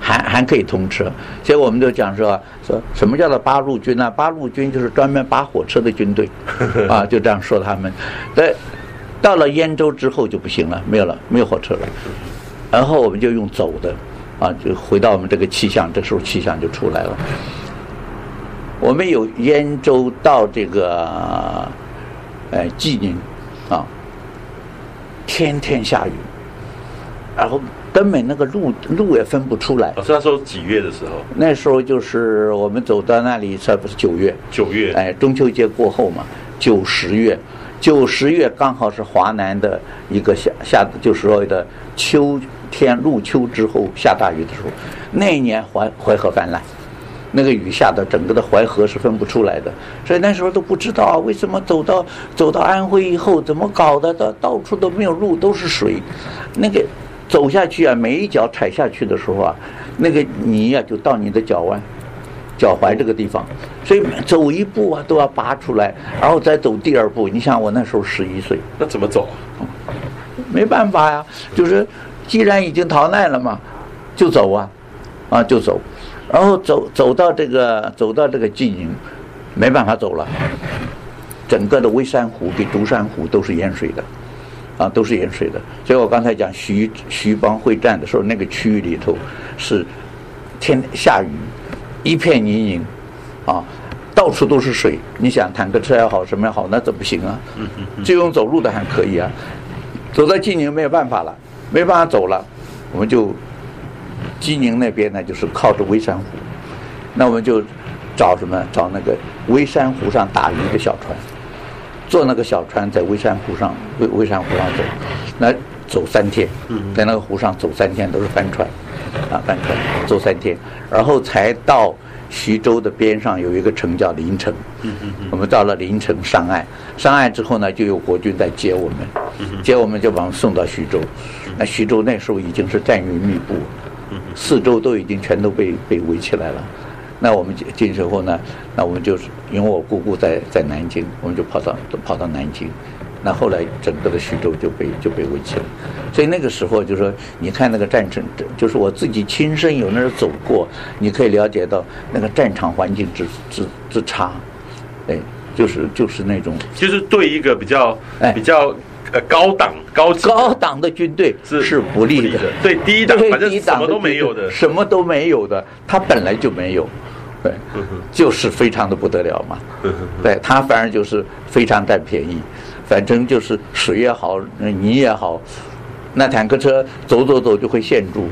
还还可以通车，所以我们就讲说说什么叫做八路军呢？八路军就是专门扒火车的军队，啊，就这样说他们。对，到了燕州之后就不行了，没有了，没有火车了。然后我们就用走的，啊，就回到我们这个气象，这时候气象就出来了。我们有燕州到这个，呃，济宁，啊，天天下雨，然后根本那个路路也分不出来。哦，是那时候几月的时候？那时候就是我们走到那里，差不多是九月。九月。哎，中秋节过后嘛，九十月，九十月刚好是华南的一个下下，就是所谓的秋天入秋之后下大雨的时候。那一年淮淮河泛滥。那个雨下的整个的淮河是分不出来的，所以那时候都不知道啊，为什么走到走到安徽以后怎么搞的？到到处都没有路，都是水。那个走下去啊，每一脚踩下去的时候啊，那个泥啊就到你的脚腕、脚踝这个地方，所以走一步啊都要拔出来，然后再走第二步。你想我那时候十一岁，那怎么走？没办法呀，就是既然已经逃难了嘛，就走啊，啊就走。然后走走到这个走到这个济宁，没办法走了，整个的微山湖跟独山湖都是淹水的，啊，都是盐水的。所以我刚才讲徐徐邦会战的时候，那个区域里头是天下雨，一片泥泞，啊，到处都是水。你想坦克车也好，什么也好，那怎么行啊？就用走路的还可以啊。走到济宁没有办法了，没办法走了，我们就。济宁那边呢，就是靠着微山湖，那我们就找什么？找那个微山湖上打鱼的小船，坐那个小船在微山湖上，微微山湖上走，那走三天，在那个湖上走三天都是帆船，啊，帆船走三天，然后才到徐州的边上有一个城叫临城，我们到了临城上岸，上岸之后呢，就有国军在接我们，接我们就把我们送到徐州，那徐州那时候已经是战云密布。四周都已经全都被被围起来了，那我们进进去后呢，那我们就是因为我姑姑在在南京，我们就跑到跑到南京，那后来整个的徐州就被就被围起来，所以那个时候就是说，你看那个战争，就是我自己亲身有那儿走过，你可以了解到那个战场环境之之之差，哎，就是就是那种，就是对一个比较比较。呃，高档高高档的军队是是不利的，对低档反正什么都没有的，什么都没有的，他本来就没有，对，就是非常的不得了嘛，对他反而就是非常占便宜，反正就是水也好，泥也好，那坦克车走走走就会陷住。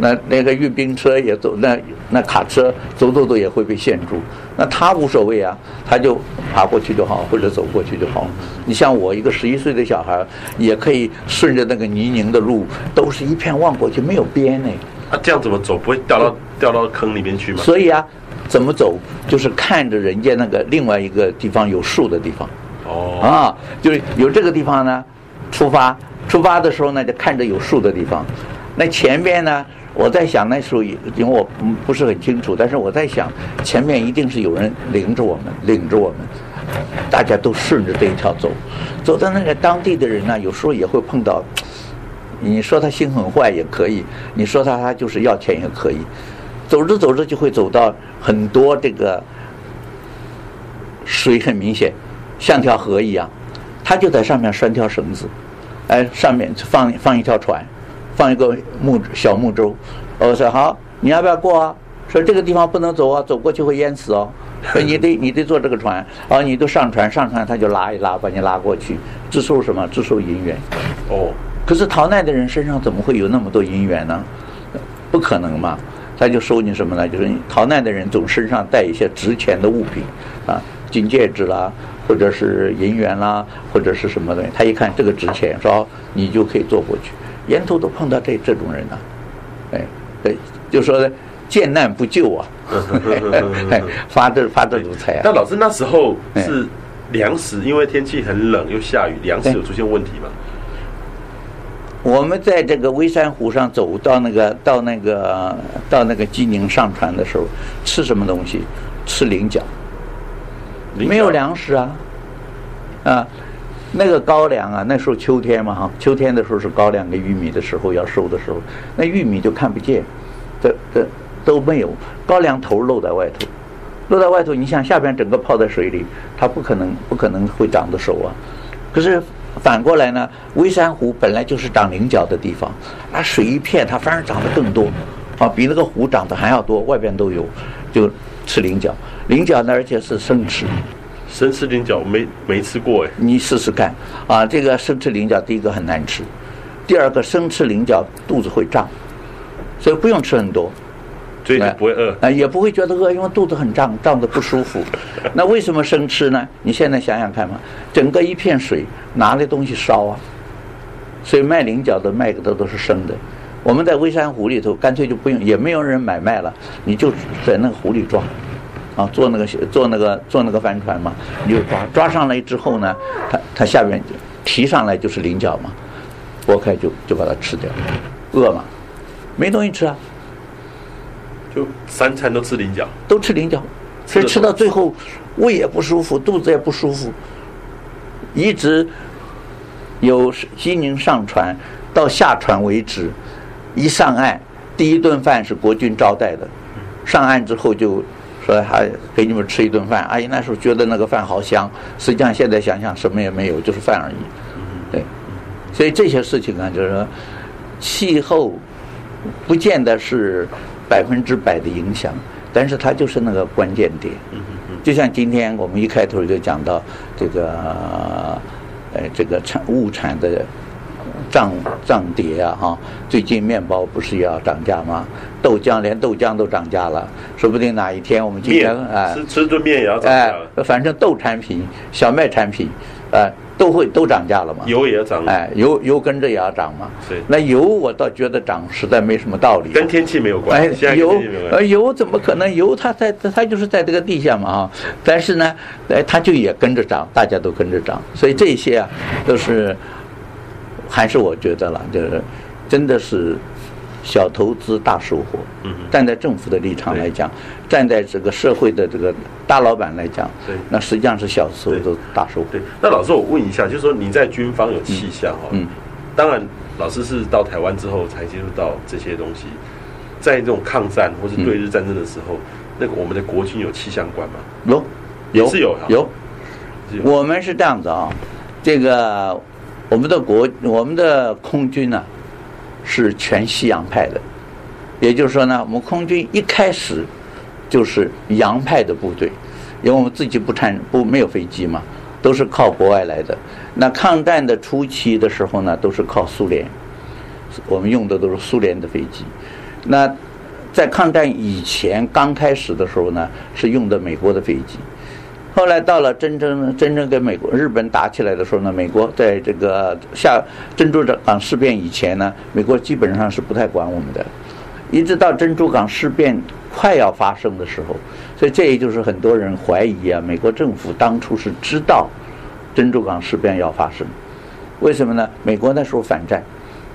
那那个运兵车也走，那那卡车走走走也会被限住。那他无所谓啊，他就爬过去就好，或者走过去就好。你像我一个十一岁的小孩，也可以顺着那个泥泞的路，都是一片望过去没有边呢。啊，这样怎么走？不会掉到掉到坑里面去吗？所以啊，怎么走？就是看着人家那个另外一个地方有树的地方。哦。啊，就是有这个地方呢，出发出发的时候呢，就看着有树的地方。那前边呢？我在想那时候，因为我不是很清楚，但是我在想，前面一定是有人领着我们，领着我们，大家都顺着这一条走，走到那个当地的人呢，有时候也会碰到，你说他心很坏也可以，你说他他就是要钱也可以，走着走着就会走到很多这个水很明显，像条河一样，他就在上面拴条绳子，哎，上面放放一条船。放一个木小木舟，我说好，你要不要过啊？说这个地方不能走啊，走过去会淹死哦。说 你得你得坐这个船，啊，你都上船，上船他就拉一拉，把你拉过去，只收什么？只收银元。哦，可是逃难的人身上怎么会有那么多银元呢？不可能嘛，他就收你什么呢？就是你逃难的人总身上带一些值钱的物品，啊，金戒指啦，或者是银元啦，或者是什么的。他一看这个值钱，说你就可以坐过去。沿途都碰到这这种人呢、啊，哎，对，就说见难不救啊，发这发这种财啊。那老师那时候是粮食，因为天气很冷又下雨，粮食有出现问题吗？我们在这个微山湖上走到那个到那个到那个济宁上船的时候，吃什么东西？吃菱角，没有粮食啊，啊。那个高粱啊，那时候秋天嘛哈，秋天的时候是高粱跟玉米的时候要收的时候，那玉米就看不见，这这都没有，高粱头露在外头，露在外头，你想下边整个泡在水里，它不可能不可能会长得熟啊。可是反过来呢，微山湖本来就是长菱角的地方，那，水一片，它反而长得更多，啊，比那个湖长得还要多，外边都有，就吃菱角，菱角呢，而且是生吃，生吃菱角没没吃过哎，你试试看，啊，这个生吃菱角，第一个很难吃，第二个生吃菱角肚子会胀，所以不用吃很多。所以就不会饿啊，也不会觉得饿，因为肚子很胀，胀的不舒服。那为什么生吃呢？你现在想想看嘛，整个一片水拿来东西烧啊，所以卖菱角的卖的都是生的。我们在微山湖里头，干脆就不用，也没有人买卖了，你就在那个湖里抓，啊，坐那个坐那个坐那个帆船嘛，你就抓，抓上来之后呢，它它下面提上来就是菱角嘛，剥开就就把它吃掉，饿嘛，没东西吃啊。就三餐都吃菱角，都吃菱角，所以吃到最后胃也不舒服，肚子也不舒服，一直有西宁上船到下船为止，一上岸第一顿饭是国军招待的，上岸之后就说还给你们吃一顿饭。阿姨那时候觉得那个饭好香，实际上现在想想什么也没有，就是饭而已。对，所以这些事情啊，就是说气候不见得是。百分之百的影响，但是它就是那个关键点。就像今天我们一开头就讲到这个，呃，这个产物产的涨涨跌啊，哈，最近面包不是也要涨价吗？豆浆连豆浆都涨价了，说不定哪一天我们今天哎，吃吃顿面也要涨价。哎，反正豆产品、小麦产品，哎。都会都涨价了嘛？油也要涨，哎，油油跟着也要涨嘛。对，那油我倒觉得涨实在没什么道理。跟天气没有关系。哎，油呃油怎么可能？油它在它就是在这个地下嘛啊，但是呢，哎，它就也跟着涨，大家都跟着涨，所以这些啊都是还是我觉得了，就是真的是。小投资大收获。嗯，站在政府的立场来讲，站在这个社会的这个大老板来讲，对，那实际上是小时候都大收获。对，那老师，我问一下，就是说你在军方有气象哈？嗯，当然，老师是到台湾之后才接触到这些东西，在这种抗战或是对日战争的时候，那个我们的国军有气象馆吗？有，有是有有。我们是这样子啊，这个我们的国我们的空军呢。是全西洋派的，也就是说呢，我们空军一开始就是洋派的部队，因为我们自己不产不没有飞机嘛，都是靠国外来的。那抗战的初期的时候呢，都是靠苏联，我们用的都是苏联的飞机。那在抗战以前刚开始的时候呢，是用的美国的飞机。后来到了真正真正跟美国、日本打起来的时候呢，美国在这个下珍珠港事变以前呢，美国基本上是不太管我们的，一直到珍珠港事变快要发生的时候，所以这也就是很多人怀疑啊，美国政府当初是知道珍珠港事变要发生，为什么呢？美国那时候反战，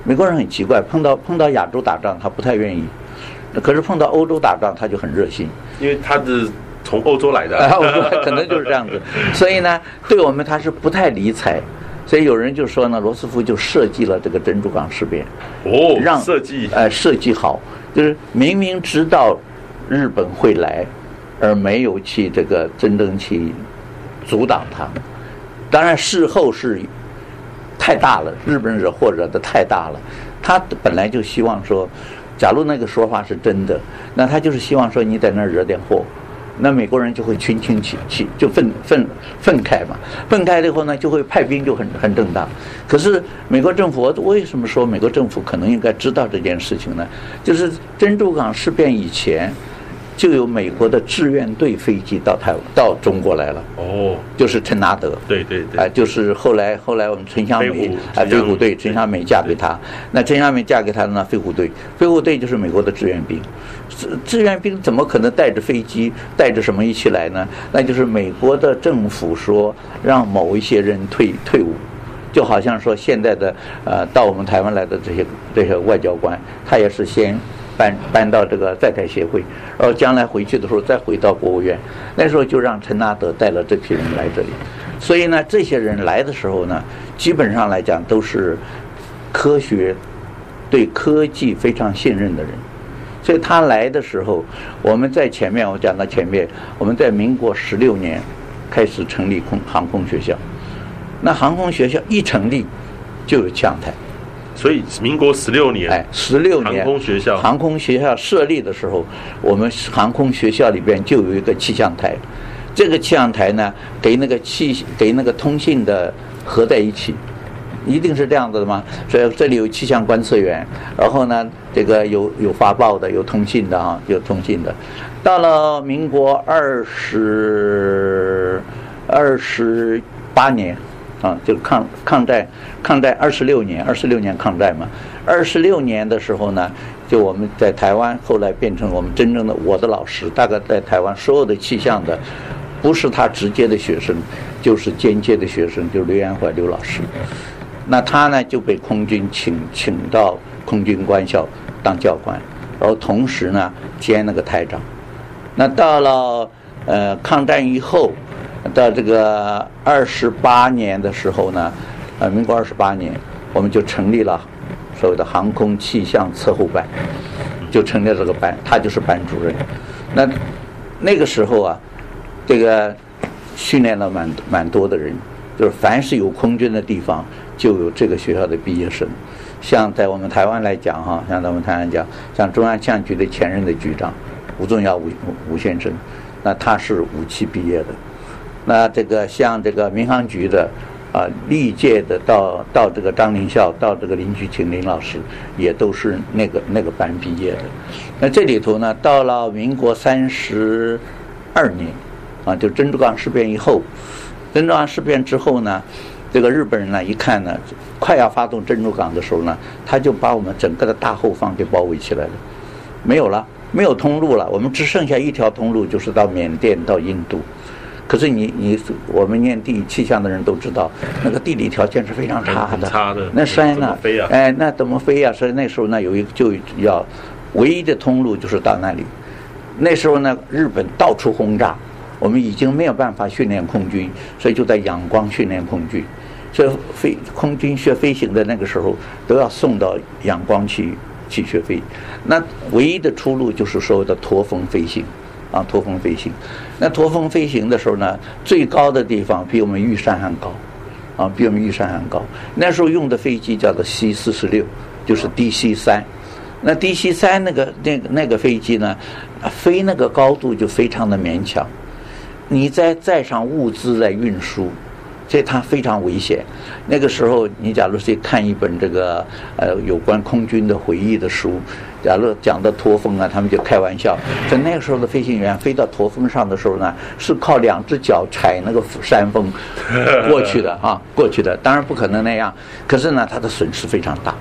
美国人很奇怪，碰到碰到亚洲打仗他不太愿意，可是碰到欧洲打仗他就很热心，因为他的。从欧洲来的，啊，可能就是这样子，所以呢，对我们他是不太理睬，所以有人就说呢，罗斯福就设计了这个珍珠港事变，哦，让设计，呃，设计好，就是明明知道日本会来，而没有去这个真正去阻挡他，当然事后是太大了，日本惹祸惹得太大了，他本来就希望说，假如那个说法是真的，那他就是希望说你在那儿惹点祸。那美国人就会群情起起，就愤愤愤慨嘛，愤慨了以后呢，就会派兵就很很正当。可是美国政府，我为什么说美国政府可能应该知道这件事情呢？就是珍珠港事变以前。就有美国的志愿队飞机到台湾到中国来了。哦，就是陈纳德，对对对，啊，就是后来后来我们陈香美啊，飞虎队陈香美嫁给他，那陈香美嫁给他的呢飞虎队，飞虎队就是美国的志愿兵，志志愿兵怎么可能带着飞机带着什么一起来呢？那就是美国的政府说让某一些人退退伍，就好像说现在的呃到我们台湾来的这些这些外交官，他也是先。搬搬到这个在台协会，然后将来回去的时候再回到国务院。那时候就让陈纳德带了这批人来这里，所以呢，这些人来的时候呢，基本上来讲都是科学、对科技非常信任的人。所以他来的时候，我们在前面我讲到前面，我们在民国十六年开始成立空航空学校，那航空学校一成立，就有气象台。所以民国十六年，哎，十六年航空学校航空学校设立的时候，我们航空学校里边就有一个气象台。这个气象台呢，给那个气给那个通信的合在一起，一定是这样子的吗？所以这里有气象观测员，然后呢，这个有有发报的，有通信的啊，有通信的。到了民国二十二十八年。啊，就抗抗战，抗战二十六年，二十六年抗战嘛。二十六年的时候呢，就我们在台湾，后来变成我们真正的我的老师，大概在台湾所有的气象的，不是他直接的学生，就是间接的学生，就是刘延怀刘老师。那他呢就被空军请请到空军官校当教官，然后同时呢兼那个台长。那到了呃抗战以后。到这个二十八年的时候呢，呃，民国二十八年，我们就成立了所谓的航空气象测候班，就成立了这个班，他就是班主任。那那个时候啊，这个训练了蛮蛮多的人，就是凡是有空军的地方，就有这个学校的毕业生。像在我们台湾来讲哈，像在我们台湾讲，像中央气象局的前任的局长吴宗尧吴吴先生，那他是五期毕业的。那这个像这个民航局的，啊，历届的到到这个张林校，到这个林菊琴林老师，也都是那个那个班毕业的。那这里头呢，到了民国三十二年，啊，就珍珠港事变以后，珍珠港事变之后呢，这个日本人呢一看呢，快要发动珍珠港的时候呢，他就把我们整个的大后方给包围起来了，没有了，没有通路了，我们只剩下一条通路，就是到缅甸到印度。可是你你我们念地理气象的人都知道，那个地理条件是非常差的。差的。那山呢？哎，那怎么飞呀？所以那时候呢，有一个就要唯一的通路就是到那里。那时候呢，日本到处轰炸，我们已经没有办法训练空军，所以就在仰光训练空军。学飞空军学飞行的那个时候，都要送到仰光去去学飞。那唯一的出路就是所谓的驼峰飞行。啊，驼峰飞行，那驼峰飞行的时候呢，最高的地方比我们玉山还高，啊，比我们玉山还高。那时候用的飞机叫做 C 四十六，就是 DC 三。那 DC 三那个那个那个飞机呢，飞那个高度就非常的勉强，你再载上物资来运输。所以它非常危险。那个时候，你假如去看一本这个呃有关空军的回忆的书，假如讲到驼峰啊，他们就开玩笑，在那个时候的飞行员飞到驼峰上的时候呢，是靠两只脚踩那个山峰过去的 啊，过去的。当然不可能那样，可是呢，它的损失非常大，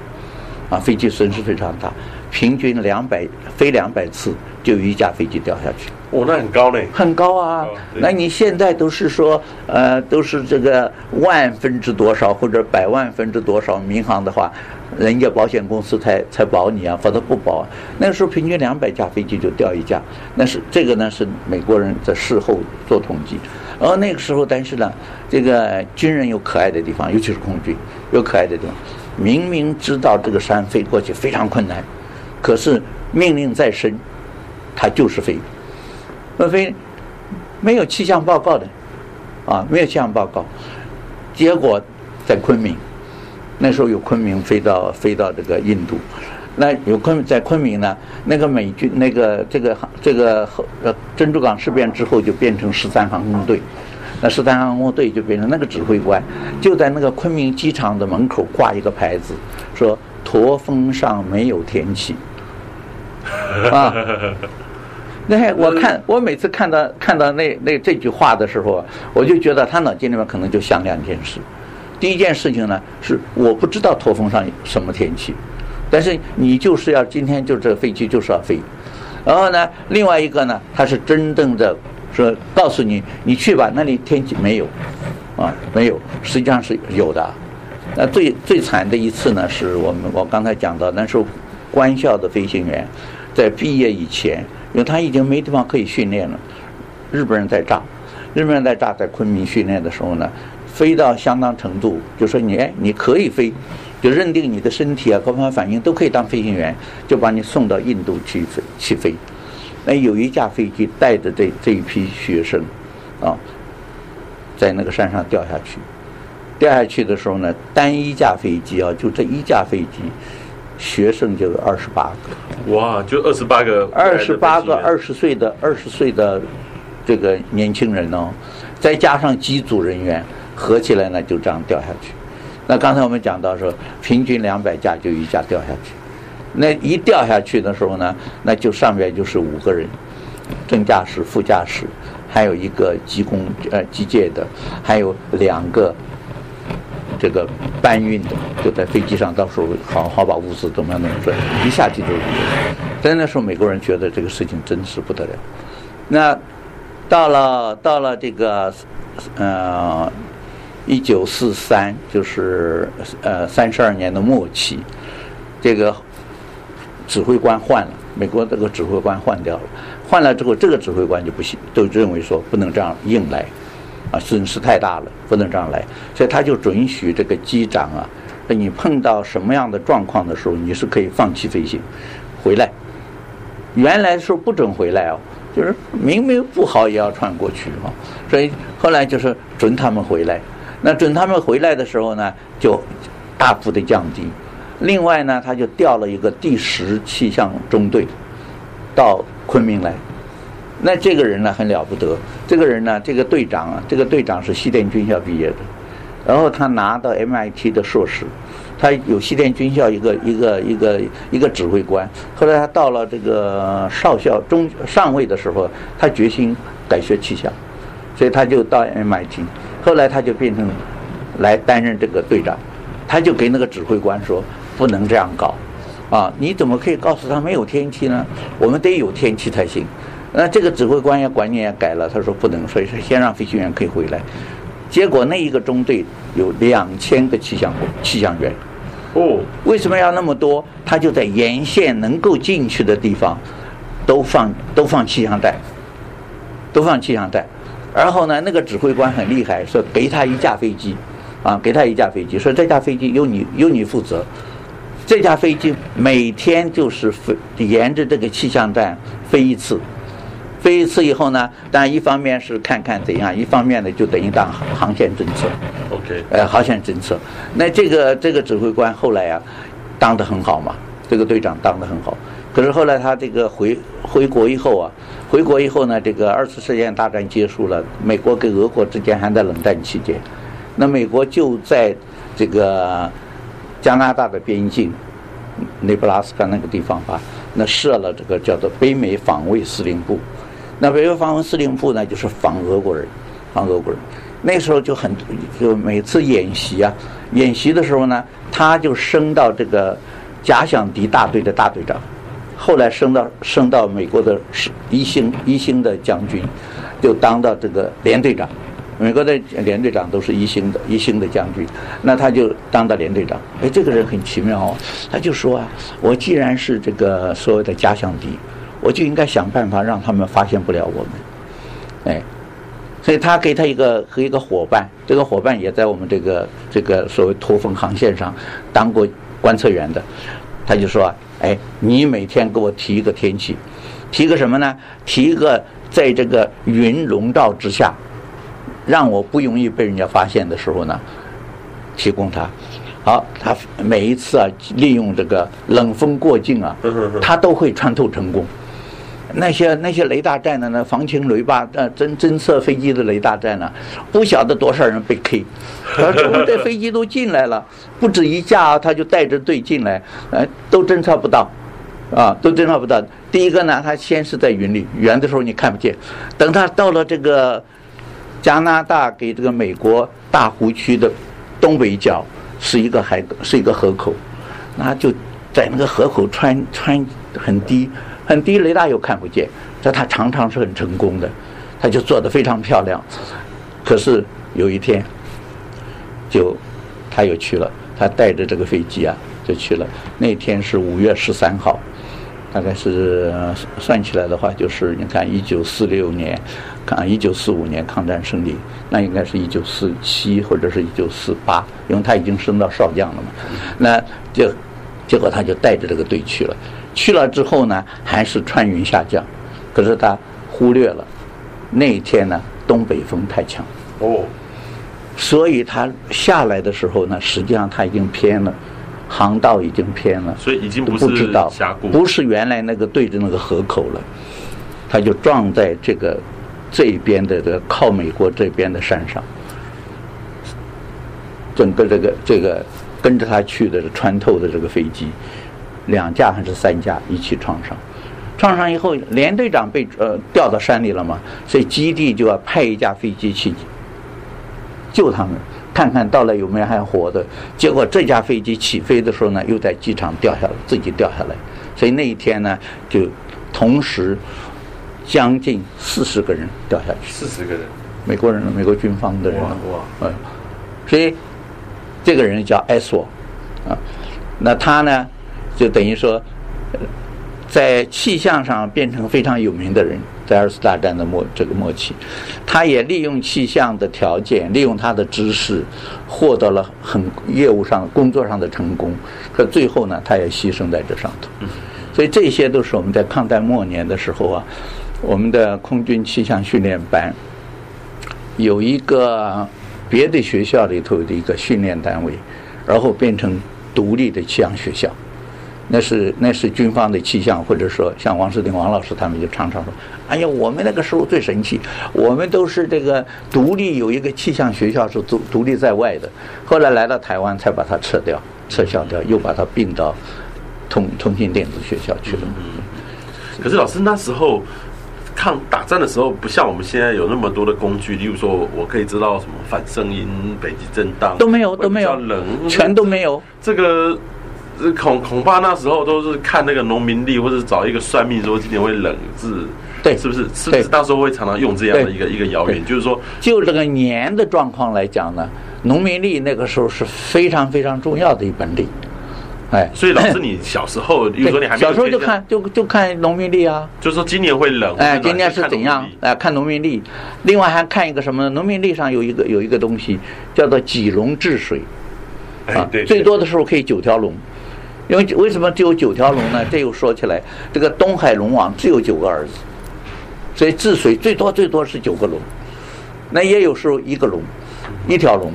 啊，飞机损失非常大，平均两百飞两百次就有一架飞机掉下去。哦，那很高嘞，很高啊！那你现在都是说，呃，都是这个万分之多少或者百万分之多少民航的话，人家保险公司才才保你啊，否则不保。那个时候平均两百架飞机就掉一架，那是这个呢是美国人在事后做统计。而那个时候，但是呢，这个军人有可爱的地方，尤其是空军有可爱的地方，明明知道这个山飞过去非常困难，可是命令在身，他就是飞。莫非没有气象报告的啊？没有气象报告，结果在昆明，那时候有昆明飞到飞到这个印度，那有昆在昆明呢，那个美军那个这个这个呃珍珠港事变之后就变成十三航空队，那十三航空队就变成那个指挥官就在那个昆明机场的门口挂一个牌子，说驼峰上没有天气，啊。那我看我每次看到看到那那这句话的时候，我就觉得他脑筋里面可能就想两件事。第一件事情呢是我不知道驼峰上什么天气，但是你就是要今天就这飞机就是要飞。然后呢，另外一个呢，他是真正的说告诉你你去吧，那里天气没有啊没有，实际上是有的。那最最惨的一次呢，是我们我刚才讲到那时候官校的飞行员在毕业以前。因为他已经没地方可以训练了，日本人在炸，日本人在炸，在昆明训练的时候呢，飞到相当程度，就说你哎，你可以飞，就认定你的身体啊各方面反应都可以当飞行员，就把你送到印度去飞去飞。那有一架飞机带着这这一批学生，啊，在那个山上掉下去，掉下去的时候呢，单一架飞机啊，就这一架飞机，学生就有二十八个。哇，就二十八个，二十八个二十岁的二十岁的这个年轻人哦，再加上机组人员，合起来呢就这样掉下去。那刚才我们讲到说，平均两百架就一架掉下去，那一掉下去的时候呢，那就上面就是五个人，正驾驶、副驾驶，还有一个机工呃机械的，还有两个这个搬运的，就在飞机上到时候好好把物资怎么样弄出来，一下去就是。在那时候，美国人觉得这个事情真是不得了。那到了到了这个呃。一九四三就是呃三十二年的末期，这个指挥官换了，美国这个指挥官换掉了，换了之后这个指挥官就不行，都认为说不能这样硬来，啊损失太大了，不能这样来，所以他就准许这个机长啊，你碰到什么样的状况的时候，你是可以放弃飞行，回来。原来是不准回来哦，就是明明不好也要穿过去哈，所以后来就是准他们回来。那准他们回来的时候呢，就大幅的降低。另外呢，他就调了一个第十气象中队到昆明来。那这个人呢，很了不得。这个人呢，这个队长啊，这个队长是西点军校毕业的，然后他拿到 MIT 的硕士，他有西点军校一个一个一个一个指挥官。后来他到了这个少校中上尉的时候，他决心改学气象，所以他就到 MIT。后来他就变成来担任这个队长，他就给那个指挥官说：“不能这样搞，啊，你怎么可以告诉他没有天气呢？我们得有天气才行。”那这个指挥官也观念也改了，他说不能，所以说先让飞行员可以回来。结果那一个中队有两千个气象气象员，哦，为什么要那么多？他就在沿线能够进去的地方都放都放气象带，都放气象带。然后呢，那个指挥官很厉害，说给他一架飞机，啊，给他一架飞机，说这架飞机由你由你负责。这架飞机每天就是飞沿着这个气象站飞一次，飞一次以后呢，当然一方面是看看怎样，一方面呢就等于当航线侦测。OK，呃，航线侦测。那这个这个指挥官后来啊，当得很好嘛，这个队长当得很好。可是后来他这个回回国以后啊，回国以后呢，这个二次世界大战结束了，美国跟俄国之间还在冷战期间，那美国就在这个加拿大的边境，内布拉斯加那个地方吧，那设了这个叫做北美防卫司令部。那北约防卫司令部呢，就是防俄国人，防俄国人。那时候就很就每次演习啊，演习的时候呢，他就升到这个假想敌大队的大队长。后来升到升到美国的一星一星的将军，就当到这个连队长。美国的连队长都是一星的一星的将军，那他就当到连队长。哎，这个人很奇妙哦，他就说啊，我既然是这个所谓的假想敌，我就应该想办法让他们发现不了我们。哎，所以他给他一个和一个伙伴，这个伙伴也在我们这个这个所谓驼峰航线上当过观测员的，他就说啊。哎，你每天给我提一个天气，提个什么呢？提一个在这个云笼罩之下，让我不容易被人家发现的时候呢，提供它。好，他每一次啊，利用这个冷风过境啊，他都会穿透成功。那些那些雷达站的呢，防情雷达呃侦侦测飞机的雷达站呢，不晓得多少人被 K。他说这飞机都进来了，不止一架，他就带着队进来，呃，都侦测不到，啊，都侦测不到。第一个呢，他先是在云里，远的时候你看不见，等他到了这个加拿大给这个美国大湖区的东北角，是一个海，是一个河口，那就在那个河口穿穿很低。很低，雷达又看不见，这他常常是很成功的，他就做得非常漂亮。可是有一天，就他又去了，他带着这个飞机啊就去了。那天是五月十三号，大概是算起来的话，就是你看一九四六年，看一九四五年抗战胜利，那应该是一九四七或者是一九四八，因为他已经升到少将了嘛。那就结果他就带着这个队去了。去了之后呢，还是穿云下降，可是他忽略了那一天呢，东北风太强。哦，所以他下来的时候呢，实际上他已经偏了，航道已经偏了，所以已经不是峡谷，不是原来那个对着那个河口了，他就撞在这个这边的这个靠美国这边的山上，整个这个这个跟着他去的穿透的这个飞机，两架还是三架一起撞上，撞上以后连队长被呃掉到山里了嘛，所以基地就要派一架飞机去。救他们，看看到了有没有还活的。结果这架飞机起飞的时候呢，又在机场掉下来，自己掉下来。所以那一天呢，就同时将近四十个人掉下去。四十个人，美国人，美国军方的人。哇哇！嗯，所以这个人叫艾索，啊，那他呢，就等于说，在气象上变成非常有名的人。在二次大战的末这个末期，他也利用气象的条件，利用他的知识，获得了很业务上工作上的成功。可最后呢，他也牺牲在这上头。所以这些都是我们在抗战末年的时候啊，我们的空军气象训练班有一个别的学校里头的一个训练单位，然后变成独立的气象学校。那是那是军方的气象，或者说像王世定王老师他们就常常说：“哎呀，我们那个时候最神奇，我们都是这个独立有一个气象学校是独独立在外的，后来来到台湾才把它撤掉，撤销掉，又把它并到通通信电子学校去了。”可是老师那时候抗打仗的时候，不像我们现在有那么多的工具，例如说我可以知道什么反声音、北极震荡都没有，都没有，冷全都没有这个。恐恐怕那时候都是看那个农民历，或者找一个算命说今年会冷，是，对，是不是？是不是？到时候会常常用这样的一个一个谣言，就是说，就这个年的状况来讲呢，农民历那个时候是非常非常重要的一本历，哎，所以老师 你小时候，比如说你还没小时候就看就就看农民历啊，就是说今年会冷，哎，今年是怎样？哎，看农民历，另外还看一个什么呢？农民历上有一个有一个东西叫做几龙治水，啊，对，最多的时候可以九条龙。因为为什么只有九条龙呢？这又说起来，这个东海龙王只有九个儿子，所以治水最多最多是九个龙，那也有时候一个龙，一条龙，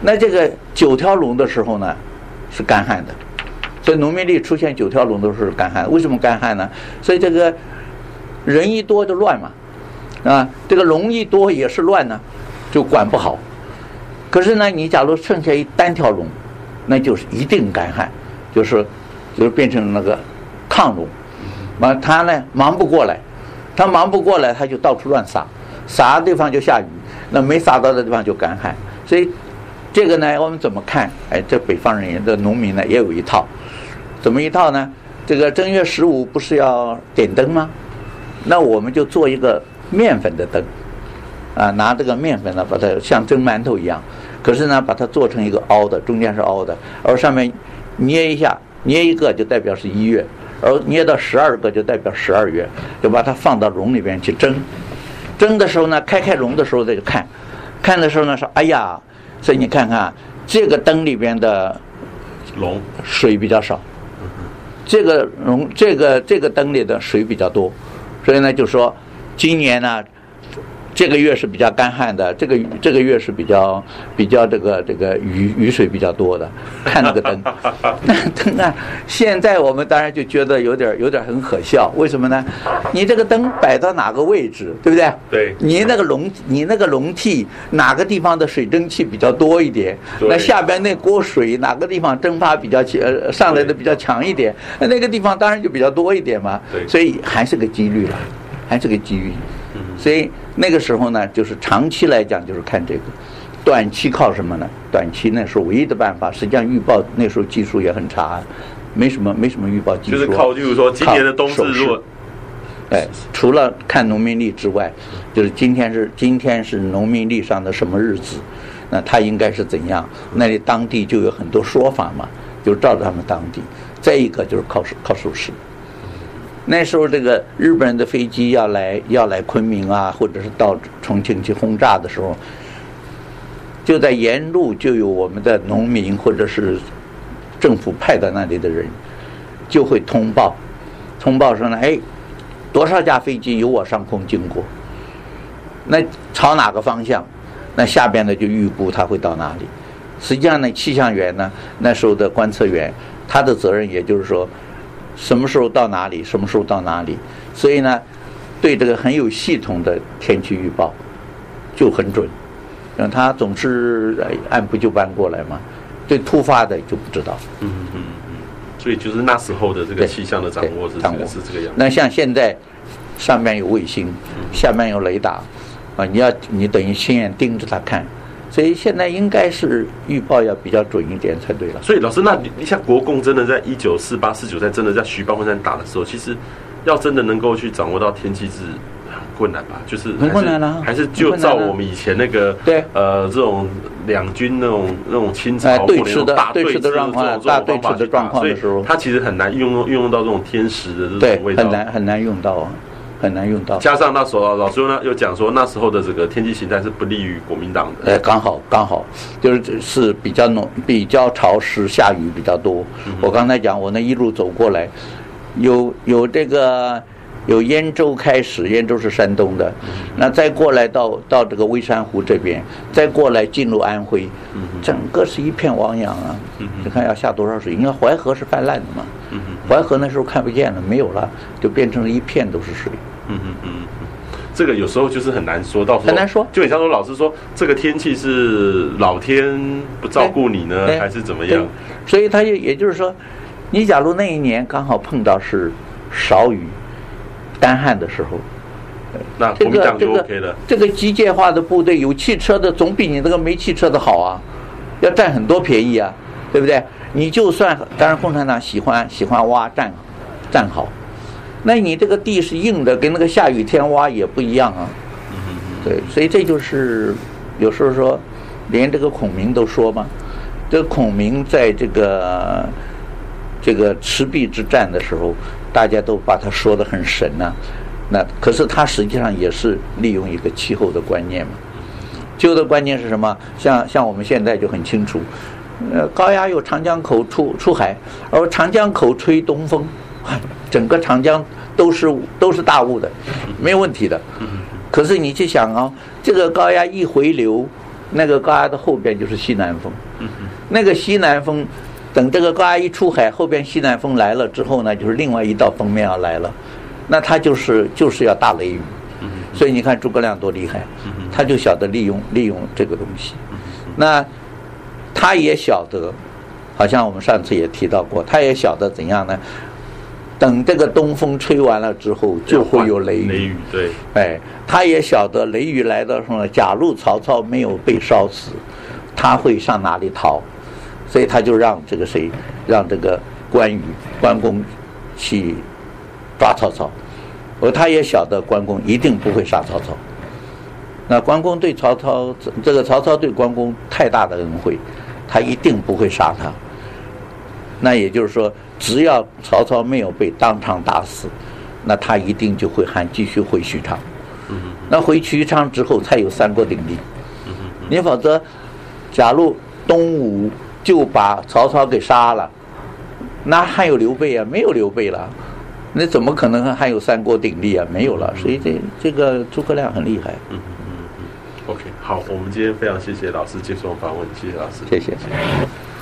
那这个九条龙的时候呢，是干旱的，所以农民里出现九条龙都是干旱。为什么干旱呢？所以这个人一多就乱嘛，啊，这个龙一多也是乱呢，就管不好。可是呢，你假如剩下一单条龙，那就是一定干旱。就是，就是变成那个亢龙，完他呢忙不过来，他忙不过来，他就到处乱撒，撒的地方就下雨，那没撒到的地方就干旱。所以这个呢，我们怎么看？哎，这北方人的农民呢也有一套，怎么一套呢？这个正月十五不是要点灯吗？那我们就做一个面粉的灯，啊，拿这个面粉呢，把它像蒸馒头一样，可是呢，把它做成一个凹的，中间是凹的，而上面。捏一下，捏一个就代表是一月，而捏到十二个就代表十二月，就把它放到笼里边去蒸。蒸的时候呢，开开笼的时候再去看，看的时候呢说：“哎呀，所以你看看这个灯里边的笼水比较少，这个笼这个这个灯里的水比较多，所以呢就说今年呢。”这个月是比较干旱的，这个这个月是比较比较这个这个雨雨水比较多的。看那个灯，那灯啊，现在我们当然就觉得有点有点很可笑。为什么呢？你这个灯摆到哪个位置，对不对？对。你那个笼，你那个笼屉哪个地方的水蒸气比较多一点？那下边那锅水哪个地方蒸发比较强，上来的比较强一点？那那个地方当然就比较多一点嘛。对。所以还是个几率了，还是个几率。所以那个时候呢，就是长期来讲就是看这个，短期靠什么呢？短期那时候唯一的办法，实际上预报那时候技术也很差，没什么没什么预报技术。就是靠，就是说今年的冬至若，哎，除了看农民历之外，就是今天是今天是农民历上的什么日子，那它应该是怎样？那里当地就有很多说法嘛，就照着他们当地。再一个就是靠靠手势。那时候，这个日本人的飞机要来要来昆明啊，或者是到重庆去轰炸的时候，就在沿路就有我们的农民或者是政府派到那里的人，就会通报，通报说呢，哎，多少架飞机由我上空经过，那朝哪个方向？那下边呢就预估它会到哪里。实际上呢，气象员呢那时候的观测员，他的责任也就是说，什么时候到哪里，什么时候到哪里。所以呢，对这个很有系统的天气预报就很准。嗯，他总是按部就班过来嘛，对突发的就不知道。嗯嗯嗯，所以就是那时候的这个气象的掌握是掌握是这个样子。那像现在上面有卫星，下面有雷达，啊，你要你等于亲眼盯着它看，所以现在应该是预报要比较准一点才对了。所以老师，那你你像国共真的在一九四八四九在真的在徐蚌会战打的时候，其实要真的能够去掌握到天气是很。困难吧，就是很困难啊，还是就照我们以前那个对。呃这种两军那种那种清朝对峙的大对峙的状况，大对峙的状况的时候，它其实很难运用运用到这种天时的这种味道，很难很难用到啊，很难用到。加上那时候老师呢又讲说那时候的这个天气形态是不利于国民党的，哎，刚好刚好就是是比较浓比较潮湿，下雨比较多。我刚才讲我那一路走过来，有有这个。有兖州开始，兖州是山东的，那再过来到到这个微山湖这边，再过来进入安徽，整个是一片汪洋啊！你看要下多少水？因为淮河是泛滥的嘛，淮河那时候看不见了，没有了，就变成了一片都是水。嗯嗯嗯，这个有时候就是很难说，到很难说，就很像说老师说，这个天气是老天不照顾你呢，还是怎么样？所以他也也就是说，你假如那一年刚好碰到是少雨。干旱的时候，那国民党就 OK 了。这个这个机械化的部队有汽车的，总比你那个没汽车的好啊，要占很多便宜啊，对不对？你就算当然共产党喜欢喜欢挖战战壕，那你这个地是硬的，跟那个下雨天挖也不一样啊。对，所以这就是有时候说，连这个孔明都说嘛，这孔明在这个这个赤壁之战的时候。大家都把它说得很神呐、啊，那可是它实际上也是利用一个气候的观念嘛。气候的观念是什么？像像我们现在就很清楚，呃，高压由长江口出出海，而长江口吹东风，整个长江都是都是大雾的，没有问题的。可是你去想啊、哦，这个高压一回流，那个高压的后边就是西南风，那个西南风。等这个高压一出海，后边西南风来了之后呢，就是另外一道锋面要来了，那他就是就是要大雷雨，所以你看诸葛亮多厉害，他就晓得利用利用这个东西，那他也晓得，好像我们上次也提到过，他也晓得怎样呢？等这个东风吹完了之后，就会有雷雨。雷雨对，哎，他也晓得雷雨来的时候，假如曹操没有被烧死，他会上哪里逃？所以他就让这个谁，让这个关羽、关公去抓曹操，而他也晓得关公一定不会杀曹操。那关公对曹操，这个曹操对关公太大的恩惠，他一定不会杀他。那也就是说，只要曹操没有被当场打死，那他一定就会还继续回许昌。那回许昌之后才有三国鼎立。你否则，假如东吴。就把曹操给杀了，那还有刘备啊？没有刘备了，那怎么可能还有三国鼎立啊？没有了，所以这这个诸葛亮很厉害。嗯嗯嗯。OK，好，我们今天非常谢谢老师接受访问，谢谢老师，谢谢。谢谢